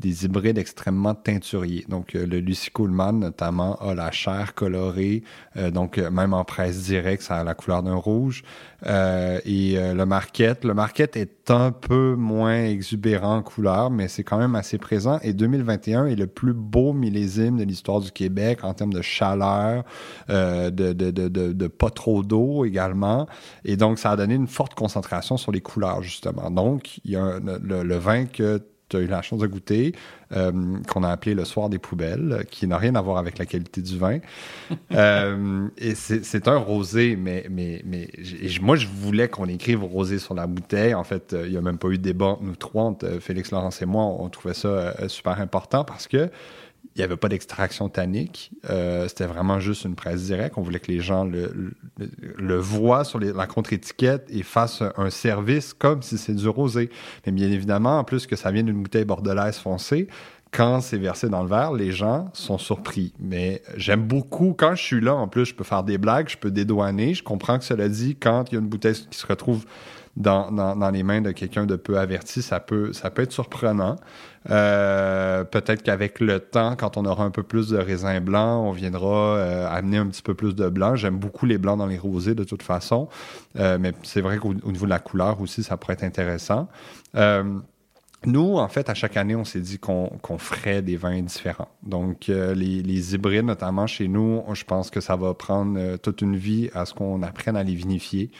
des hybrides extrêmement teinturiers. Donc, euh, le Lucie Coolman, notamment, a la chair colorée. euh, donc, euh, même en presse directe, ça a la couleur d'un rouge. Et le Marquette, le Marquette est un peu moins exubérant en couleur, mais c'est quand même assez présent. Et 2021 est le plus beau millésime de l'histoire du Québec en termes de chaleur, de, de, pas trop d'eau également. Et donc, ça a donné une forte concentration sur les couleurs, justement. Donc, il y a le, le vin que tu as eu la chance de goûter, euh, qu'on a appelé le soir des poubelles, qui n'a rien à voir avec la qualité du vin. *laughs* Euh, et c'est un rosé, mais, mais, mais moi, je voulais qu'on écrive rosé sur la bouteille. En fait, euh, il n'y a même pas eu de débat nous trois, entre, Félix, Laurence et moi. On trouvait ça super important parce que il n'y avait pas d'extraction tannique. Euh, C'était vraiment juste une presse directe. On voulait que les gens le, voient sur la contre-étiquette et fassent un service comme si c'est du rosé. Mais bien évidemment, en plus que ça vient d'une bouteille bordelaise foncée, quand c'est versé dans le verre, les gens sont surpris. Mais j'aime beaucoup, quand je suis là, en plus, je peux faire des blagues, je peux dédouaner. Je comprends que cela dit, quand il y a une bouteille qui se retrouve dans, dans, les mains de quelqu'un de peu averti, ça peut, ça peut être surprenant. Euh, peut-être qu'avec le temps, quand on aura un peu plus de raisins blancs, on viendra euh, amener un petit peu plus de blanc. J'aime beaucoup les blancs dans les rosés de toute façon, euh, mais c'est vrai qu'au niveau de la couleur aussi, ça pourrait être intéressant. Nous, en fait, à chaque année, on s'est dit qu'on ferait des vins différents. Donc, les, les, hybrides, notamment chez nous, je pense que ça va prendre toute une vie à ce qu'on apprenne à les vinifier.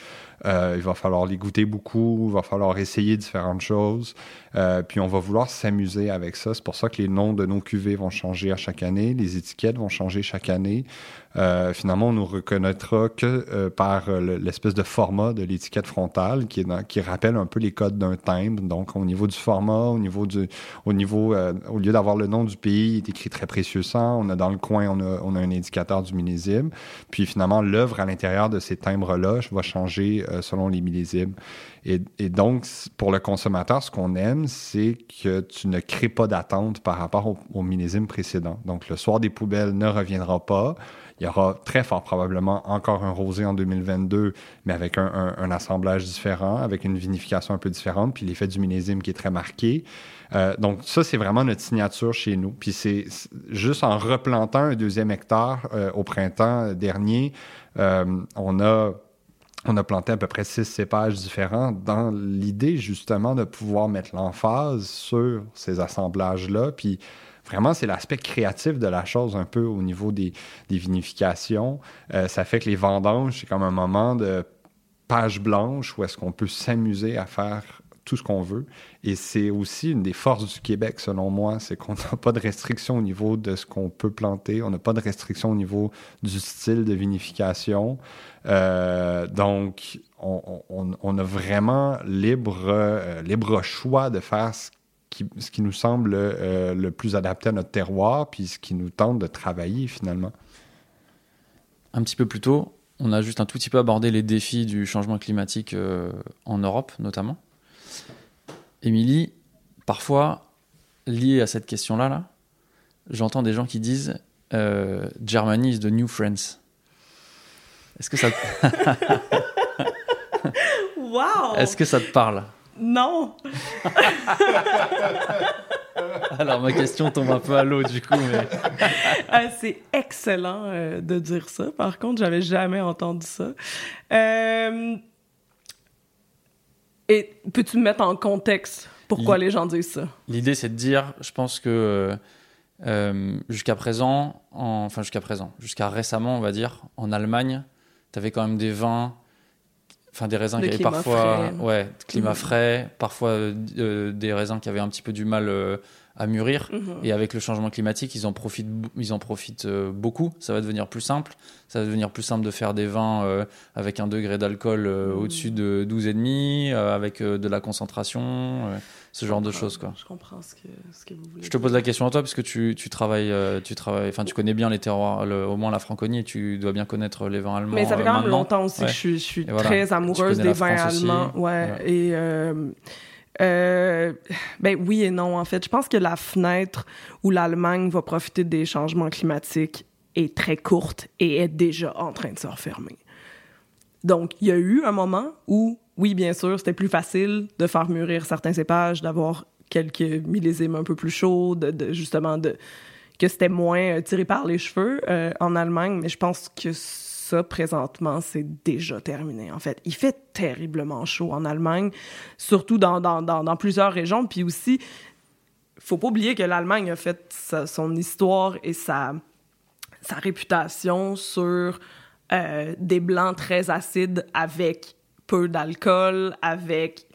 Euh, il va falloir les goûter beaucoup, il va falloir essayer différentes choses. Euh, puis on va vouloir s'amuser avec ça. C'est pour ça que les noms de nos cuvées vont changer à chaque année, les étiquettes vont changer chaque année. Euh, finalement, on nous reconnaîtra que par l'espèce de format de l'étiquette frontale qui, rappelle un peu les codes d'un timbre. Donc, au niveau du format, au niveau du, au niveau, au lieu d'avoir le nom du pays, il est écrit très précieux sang. On a dans le coin, on a, on a un indicateur du millésime. Puis finalement, l'œuvre à l'intérieur de ces timbres-là va changer euh, selon les millésimes. Et, donc, pour le consommateur, ce qu'on aime, c'est que tu ne crées pas d'attente par rapport au, au, millésime précédent. Donc, le soir des poubelles ne reviendra pas. Il y aura très fort probablement encore un rosé en 2022, mais avec un, assemblage différent, avec une vinification un peu différente, puis l'effet du millésime qui est très marqué. Euh, donc, ça, c'est vraiment notre signature chez nous. Puis c'est juste en replantant un deuxième hectare euh, au printemps dernier, on a on a planté à peu près six cépages différents dans l'idée justement de pouvoir mettre l'emphase sur ces assemblages-là. Puis vraiment, c'est l'aspect créatif de la chose un peu au niveau des, vinifications. Euh, ça fait que les vendanges, c'est comme un moment de page blanche où est-ce qu'on peut s'amuser à faire tout ce qu'on veut. Et c'est aussi une des forces du Québec, selon moi, c'est qu'on n'a pas de restriction au niveau de ce qu'on peut planter, on n'a pas de restriction au niveau du style de vinification. Euh, donc, on, a vraiment libre, euh, libre choix de faire ce qui, ce qui nous semble euh, le plus adapté à notre terroir, puis ce qui nous tente de travailler finalement. Un petit peu plus tôt, on a juste un tout petit peu abordé les défis du changement climatique en Europe notamment. Émilie, parfois, lié à cette question-là, là, j'entends des gens qui disent Germany is the new France. Est-ce que ça te... *laughs* wow! Est-ce que ça te parle? Non! *laughs* Alors ma question tombe un peu à l'eau du coup, mais... Euh, *laughs* c'est excellent euh, de dire ça. Par contre, j'avais jamais entendu ça. Euh, et peux-tu mettre en contexte pourquoi les gens disent ça? L'idée, c'est de dire, je pense que jusqu'à présent, enfin jusqu'à présent, jusqu'à récemment, on va dire, en Allemagne, tu avais quand même des vins, enfin des raisins qui avaient parfois, frais. ouais, climat mmh. frais, parfois euh, des raisins qui avaient un petit peu du mal euh, à mûrir. Mhm. Et avec le changement climatique, ils en profitent, ils en profitent euh, beaucoup. Ça va devenir plus simple. Ça va devenir plus simple de faire des vins euh, avec un degré d'alcool euh, mhm. au-dessus de 12,5, avec de la concentration, ce genre de choses. Quoi. Je comprends ce que, ce que vous voulez. Je te pose la question à toi, parce que tu, tu travailles, tu travailles, enfin, tu connais bien les terroirs, au moins la Franconie, et tu dois bien connaître les vins allemands. Mais ça fait quand même longtemps aussi que je, suis très amoureuse des vins allemands. Ouais, et euh, ben oui et non, en fait. Je pense que la fenêtre où l'Allemagne va profiter des changements climatiques est très courte et est déjà en train de se refermer. Donc, il y a eu un moment où, oui, bien sûr, c'était plus facile de faire mûrir certains cépages, d'avoir quelques millésimes un peu plus chauds, de, justement, de, que c'était moins euh, tiré par les cheveux euh, en Allemagne, mais je pense que ça, présentement, c'est déjà terminé, en fait. Il fait terriblement chaud en Allemagne, surtout dans, dans, dans, plusieurs régions. Puis aussi, faut pas oublier que l'Allemagne a fait son histoire et sa, sa réputation sur euh, des blancs très acides avec peu d'alcool, avec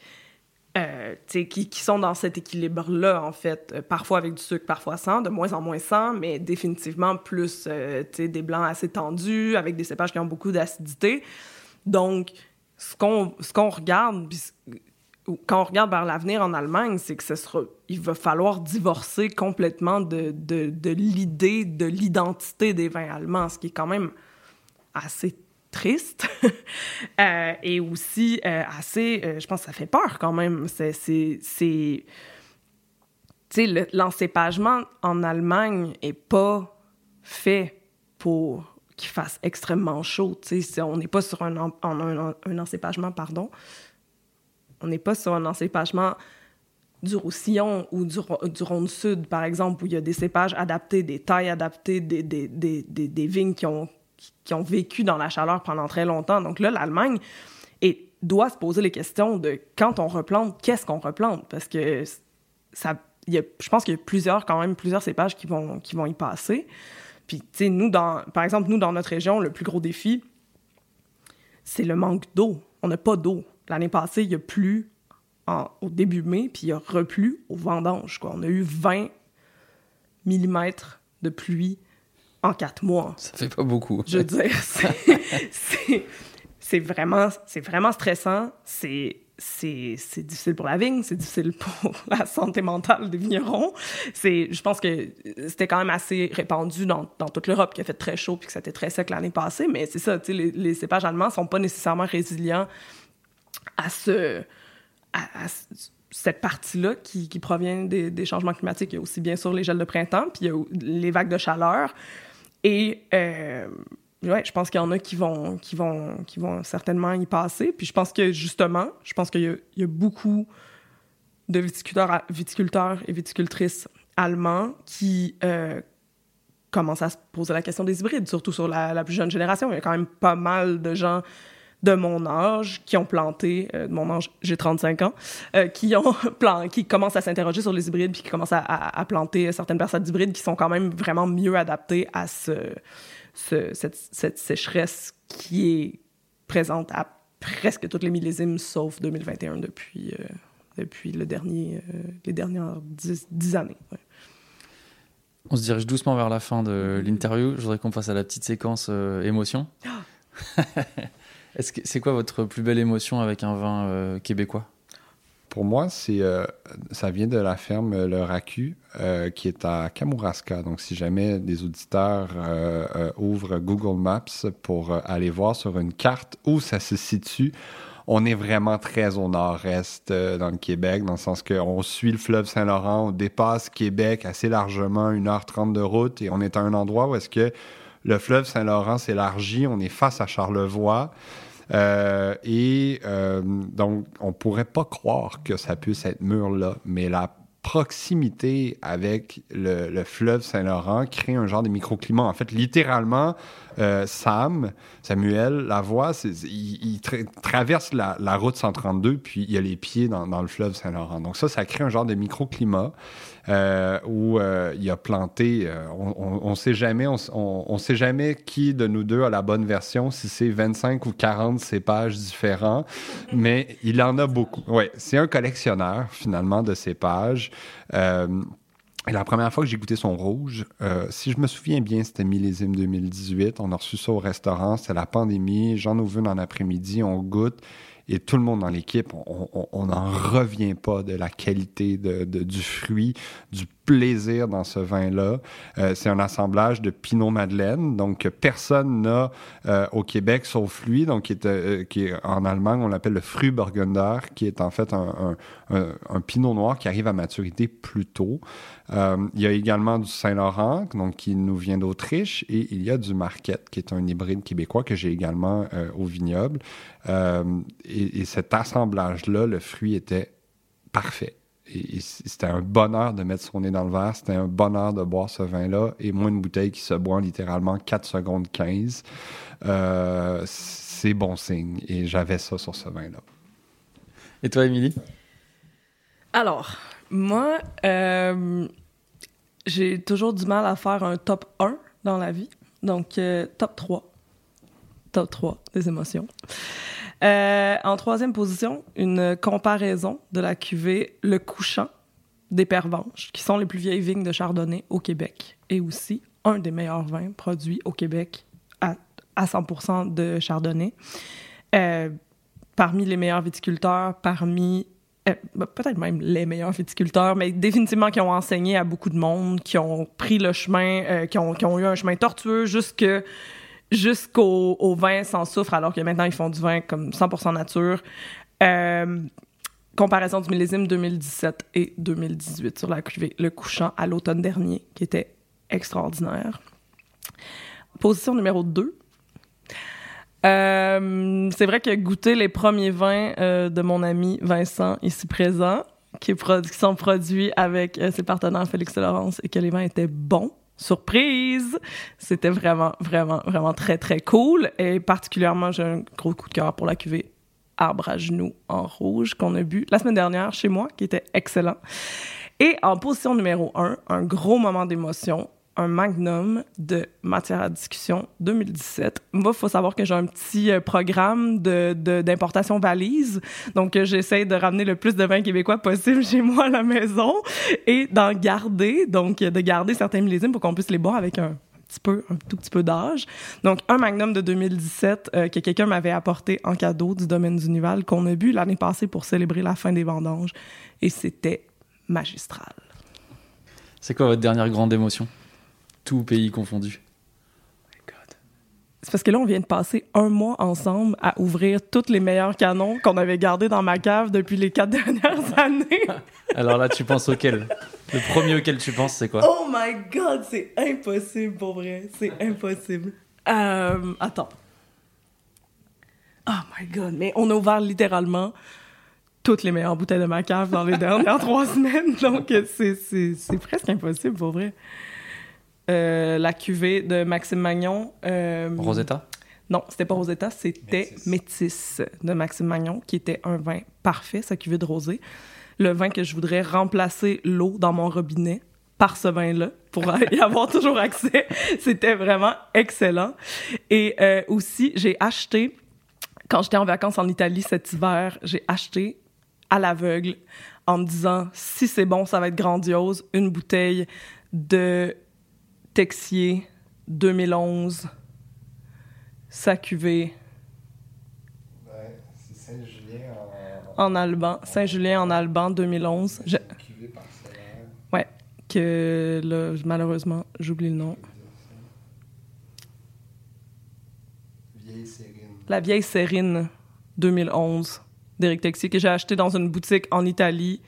euh, qui, qui, sont dans cet équilibre-là, en fait. Euh, parfois avec du sucre, parfois sans, de moins en moins sans, mais définitivement plus euh, des blancs assez tendus, avec des cépages qui ont beaucoup d'acidité. Donc, ce qu'on qu'on regarde, quand on regarde vers l'avenir en Allemagne, c'est que ce sera, il va falloir divorcer complètement de, de, de l'idée, de l'identité des vins allemands, ce qui est quand même assez triste *laughs* euh, et aussi euh, assez, euh, je pense que ça fait peur quand même. C'est, c'est, tu sais, l'encépagement en Allemagne est pas fait pour qu'il fasse extrêmement chaud. Tu sais, on n'est pas sur un, un, encépagement, pardon, On n'est pas sur un encépagement du Roussillon ou du, du Rhône Sud, par exemple, où il y a des cépages adaptés, des tailles adaptées, des, des, des, des vignes qui ont, qui ont vécu dans la chaleur pendant très longtemps. Donc là, l'Allemagne doit se poser les questions de quand on replante, qu'est-ce qu'on replante? Parce que ça, y a, je pense qu'il y a plusieurs, quand même, plusieurs cépages qui vont, qui vont y passer. Puis, tu sais, nous, dans, par exemple, nous, dans notre région, le plus gros défi, c'est le manque d'eau. On n'a pas d'eau. L'année passée, il y a plu au début mai, puis il y a replu au vendange. Quoi. On a eu 20 mm de pluie en quatre mois. Ça fait pas beaucoup. Je veux *laughs* dire, c'est vraiment, vraiment stressant. C'est c'est difficile pour la vigne, c'est difficile pour *laughs* la santé mentale des vignerons. Je pense que c'était quand même assez répandu dans, dans toute l'Europe, qui a fait très chaud puis que c'était très sec l'année passée. Mais c'est ça, les, les cépages allemands sont pas nécessairement résilients à ce... À, cette partie-là qui, qui, provient des, des, changements climatiques. Il y a aussi bien sûr les gels de printemps, puis il y a les vagues de chaleur. Et euh, ouais, je pense qu'il y en a qui vont, qui, vont, qui vont certainement y passer. Puis je pense que justement, je pense qu'il y, a beaucoup de viticulteurs, viticulteurs et viticultrices allemands qui euh, commencent à se poser la question des hybrides, surtout sur la, la, plus jeune génération. Il y a quand même pas mal de gens de mon âge qui ont planté, euh, de mon âge, j'ai 35 ans, euh, qui ont *laughs* plan qui commencent à s'interroger sur les hybrides puis qui commencent à, à, à planter certaines personnes d'hybrides qui sont quand même vraiment mieux adaptées à ce, ce cette, cette, sécheresse qui est présente à presque toutes les millésimes sauf 2021 depuis, euh, depuis le dernier, euh, les dernières dix, années. Ouais. On se dirige doucement vers la fin de l'interview. Je voudrais qu'on passe à la petite séquence euh, *laughs* émotion. Oh c'est quoi votre plus belle émotion avec un vin euh, québécois? Pour moi, c'est euh, ça vient de la ferme euh, Le Racu, qui est à Kamouraska. Donc, si jamais des auditeurs ouvrent Google Maps pour aller voir sur une carte où ça se situe, on est vraiment très au nord-est dans le Québec, dans le sens qu'on suit le fleuve Saint-Laurent, on dépasse Québec assez largement, 1h30 de route, et on est à un endroit où est-ce que le fleuve Saint-Laurent s'élargit, on est face à Charlevoix. Euh, et euh, donc, on pourrait pas croire que ça puisse être mur là, mais la proximité avec le, le fleuve Saint-Laurent crée un genre de microclimat. En fait, littéralement, euh, Sam, Samuel Lavoie, il, il tra traverse la, la, route 132, puis il a les pieds dans, dans le fleuve Saint-Laurent. Donc ça, ça crée un genre de microclimat euh, où euh, il a planté. Euh, on ne sait jamais, on, sait jamais qui de nous deux a la bonne version, si c'est 25 ou 40 cépages différents, mais il en a beaucoup. Ouais, c'est un collectionneur finalement de cépages. Et la première fois que j'ai goûté son rouge, si je me souviens bien, c'était millésime 2018. On a reçu ça au restaurant, c'était la pandémie. J'en ouvre une en après-midi, on goûte. Et tout le monde dans l'équipe, on n'en revient pas de la qualité de, du fruit, du plaisir dans ce vin-là. Euh, c'est un assemblage de Pinot Madeleine, donc personne n'a euh, au Québec sauf lui, donc qui est, euh, en Allemagne, on l'appelle le Fru Burgunder, qui est en fait un, Pinot noir qui arrive à maturité plus tôt. Euh, il y a également du Saint-Laurent, donc qui nous vient d'Autriche, et il y a du Marquette, qui est un hybride québécois que j'ai également euh, au vignoble. Euh, et cet assemblage-là, le fruit était parfait c'était un bonheur de mettre son nez dans le verre, c'était un bonheur de boire ce vin-là, et moi, une bouteille qui se boit en littéralement 4 secondes 15, euh, c'est bon signe, et j'avais ça sur ce vin-là. Et toi, Émilie? Alors, moi, euh, j'ai toujours du mal à faire un top 1 dans la vie, donc euh, top 3. Top 3 des émotions. Euh, en troisième position, une comparaison de la cuvée Le Couchant des Pervenches, qui sont les plus vieilles vignes de Chardonnay au Québec, et aussi un des meilleurs vins produits au Québec à, à 100% de Chardonnay. Euh, parmi les meilleurs viticulteurs, parmi euh, ben, peut-être même les meilleurs viticulteurs, mais définitivement qui ont enseigné à beaucoup de monde, qui ont pris le chemin, qui, ont, qui ont eu un chemin tortueux jusque jusqu'au au vin sans soufre, alors que maintenant ils font du vin comme 100% nature. Euh, comparaison du millésime 2017 et 2018 sur la cuvée Le Couchant à l'automne dernier, qui était extraordinaire. Position numéro 2. Euh, c'est vrai que goûter les premiers vins euh, de mon ami Vincent, ici présent, qui, qui sont produits avec euh, ses partenaires Félix et Laurence, et que les vins étaient bons. Surprise! C'était vraiment, vraiment, vraiment très, très cool. Et particulièrement, j'ai un gros coup de cœur pour la cuvée Arbre à genoux en rouge qu'on a bu la semaine dernière chez moi, qui était excellent. Et en position numéro un, un gros moment d'émotion, un magnum de matière à discussion 2017. Moi, il faut savoir que j'ai un petit euh, programme d'importation de, valise. Donc, euh, j'essaie de ramener le plus de vins québécois possible chez moi à la maison et d'en garder. Donc, de garder certains millésimes pour qu'on puisse les boire avec un petit peu, un tout petit peu d'âge. Donc, un magnum de 2017 euh, que quelqu'un m'avait apporté en cadeau du domaine du Nival qu'on a bu l'année passée pour célébrer la fin des vendanges. Et c'était magistral. C'est quoi votre dernière grande émotion? Tout pays confondu. C'est parce que là, on vient de passer un mois ensemble à ouvrir tous les meilleurs canons qu'on avait gardés dans ma cave depuis les quatre *laughs* dernières années. Alors là, tu penses auquel? Le premier auquel tu penses, c'est quoi? Oh my god, c'est impossible pour vrai. C'est impossible. Euh, attends. Oh my god, mais on a ouvert littéralement toutes les meilleures bouteilles de ma cave dans les *laughs* dernières trois semaines. Donc, c'est presque impossible pour vrai. Euh, la cuvée de Maxime Magnon. Euh, Rosetta? Non, c'était pas Rosetta, c'était Métis. de Maxime Magnon, qui était un vin parfait, sa cuvée de rosé. Le vin que je voudrais remplacer l'eau dans mon robinet par ce vin-là pour *laughs* y avoir toujours accès. C'était vraiment excellent. Et euh, aussi, j'ai acheté, quand j'étais en vacances en Italie cet hiver, j'ai acheté à l'aveugle en me disant si c'est bon, ça va être grandiose, une bouteille de Texier 2011, sa cuvée. c'est Saint-Julien en... en Alban. Saint-Julien en Alban 2011. Je... Ouais, que là, malheureusement, j'oublie le nom. Vieille Sérine. La vieille Sérine 2011 d'Éric Texier que j'ai acheté dans une boutique en Italie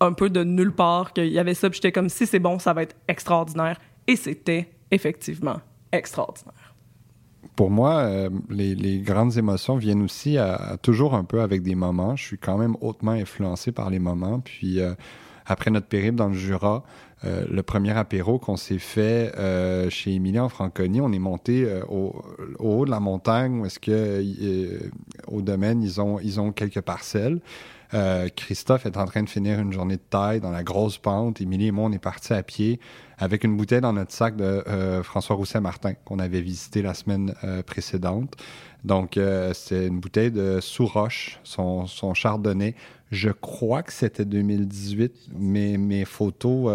un peu de nulle part, qu'il y avait ça, puis j'étais comme si c'est bon, ça va être extraordinaire. Et c'était effectivement extraordinaire. Pour moi, euh, les, grandes émotions viennent aussi à, toujours un peu avec des moments. Je suis quand même hautement influencé par les moments. Puis euh, après notre périple dans le Jura, euh, le premier apéro qu'on s'est fait chez Émilie en Franconie, on est monté au, haut de la montagne où est-ce que au domaine ils ont ils ont quelques parcelles. Euh, Christophe est en train de finir une journée de taille dans la grosse pente. Émilie et moi, on est partis à pied avec une bouteille dans notre sac de euh, François Rousset-Martin qu'on avait visité la semaine euh, précédente. Donc, c'est une bouteille de sous-roche, son, son, chardonnay. Je crois que c'était 2018, mais mes photos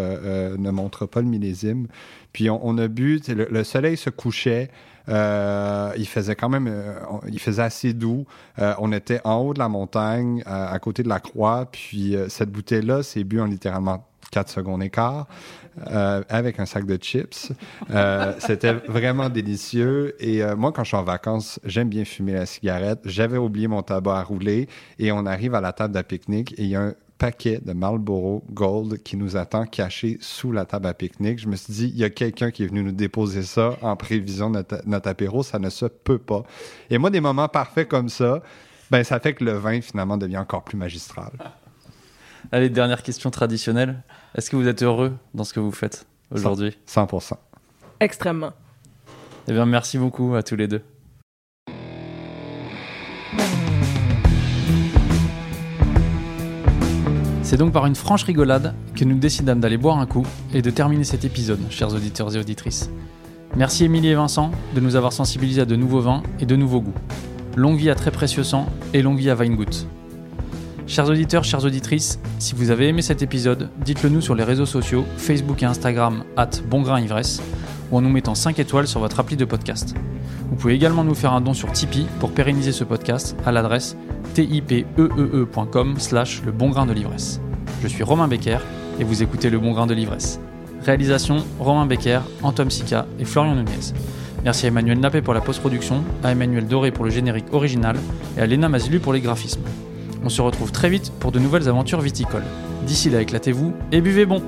ne montrent pas le millésime. Puis, on, a bu, le, soleil se couchait. Euh, il faisait quand même, euh, il faisait assez doux. Euh, on était en haut de la montagne, à côté de la croix, puis cette bouteille-là, c'est bu en littéralement 4 secondes et avec un sac de chips. C'était vraiment délicieux. Et moi, quand je suis en vacances, j'aime bien fumer la cigarette. J'avais oublié mon tabac à rouler et on arrive à la table de pique-nique et il y a un paquet de Marlboro Gold qui nous attend caché sous la table à pique-nique. Je me suis dit, il y a quelqu'un qui est venu nous déposer ça en prévision de notre, apéro. Ça ne se peut pas. Et moi, des moments parfaits comme ça, ben, ça fait que le vin, finalement, devient encore plus magistral. *laughs* Allez, dernière question traditionnelle. Est-ce que vous êtes heureux dans ce que vous faites aujourd'hui? 100%. Extrêmement. Eh bien, merci beaucoup à tous les deux. C'est donc par une franche rigolade que nous décidâmes d'aller boire un coup et de terminer cet épisode, chers auditeurs et auditrices. Merci Émilie et Vincent de nous avoir sensibilisés à de nouveaux vins et de nouveaux goûts. Longue vie à très précieux sang et longue vie à Weingut. Chers auditeurs, chères auditrices, si vous avez aimé cet épisode, dites-le nous sur les réseaux sociaux, Facebook et Instagram, at ou en nous mettant 5 étoiles sur votre appli de podcast. Vous pouvez également nous faire un don sur Tipeee pour pérenniser ce podcast à l'adresse tipeee.com slash le bon grain de l'ivresse. Je suis Romain Becker et vous écoutez le bon grain de l'ivresse. Réalisation Romain Becker, Antoine Sica et Florian Nunez. Merci à Emmanuel Nappé pour la post-production, à Emmanuel Doré pour le générique original et à Léna Mazilu pour les graphismes. On se retrouve très vite pour de nouvelles aventures viticoles. D'ici là, éclatez-vous et buvez bon!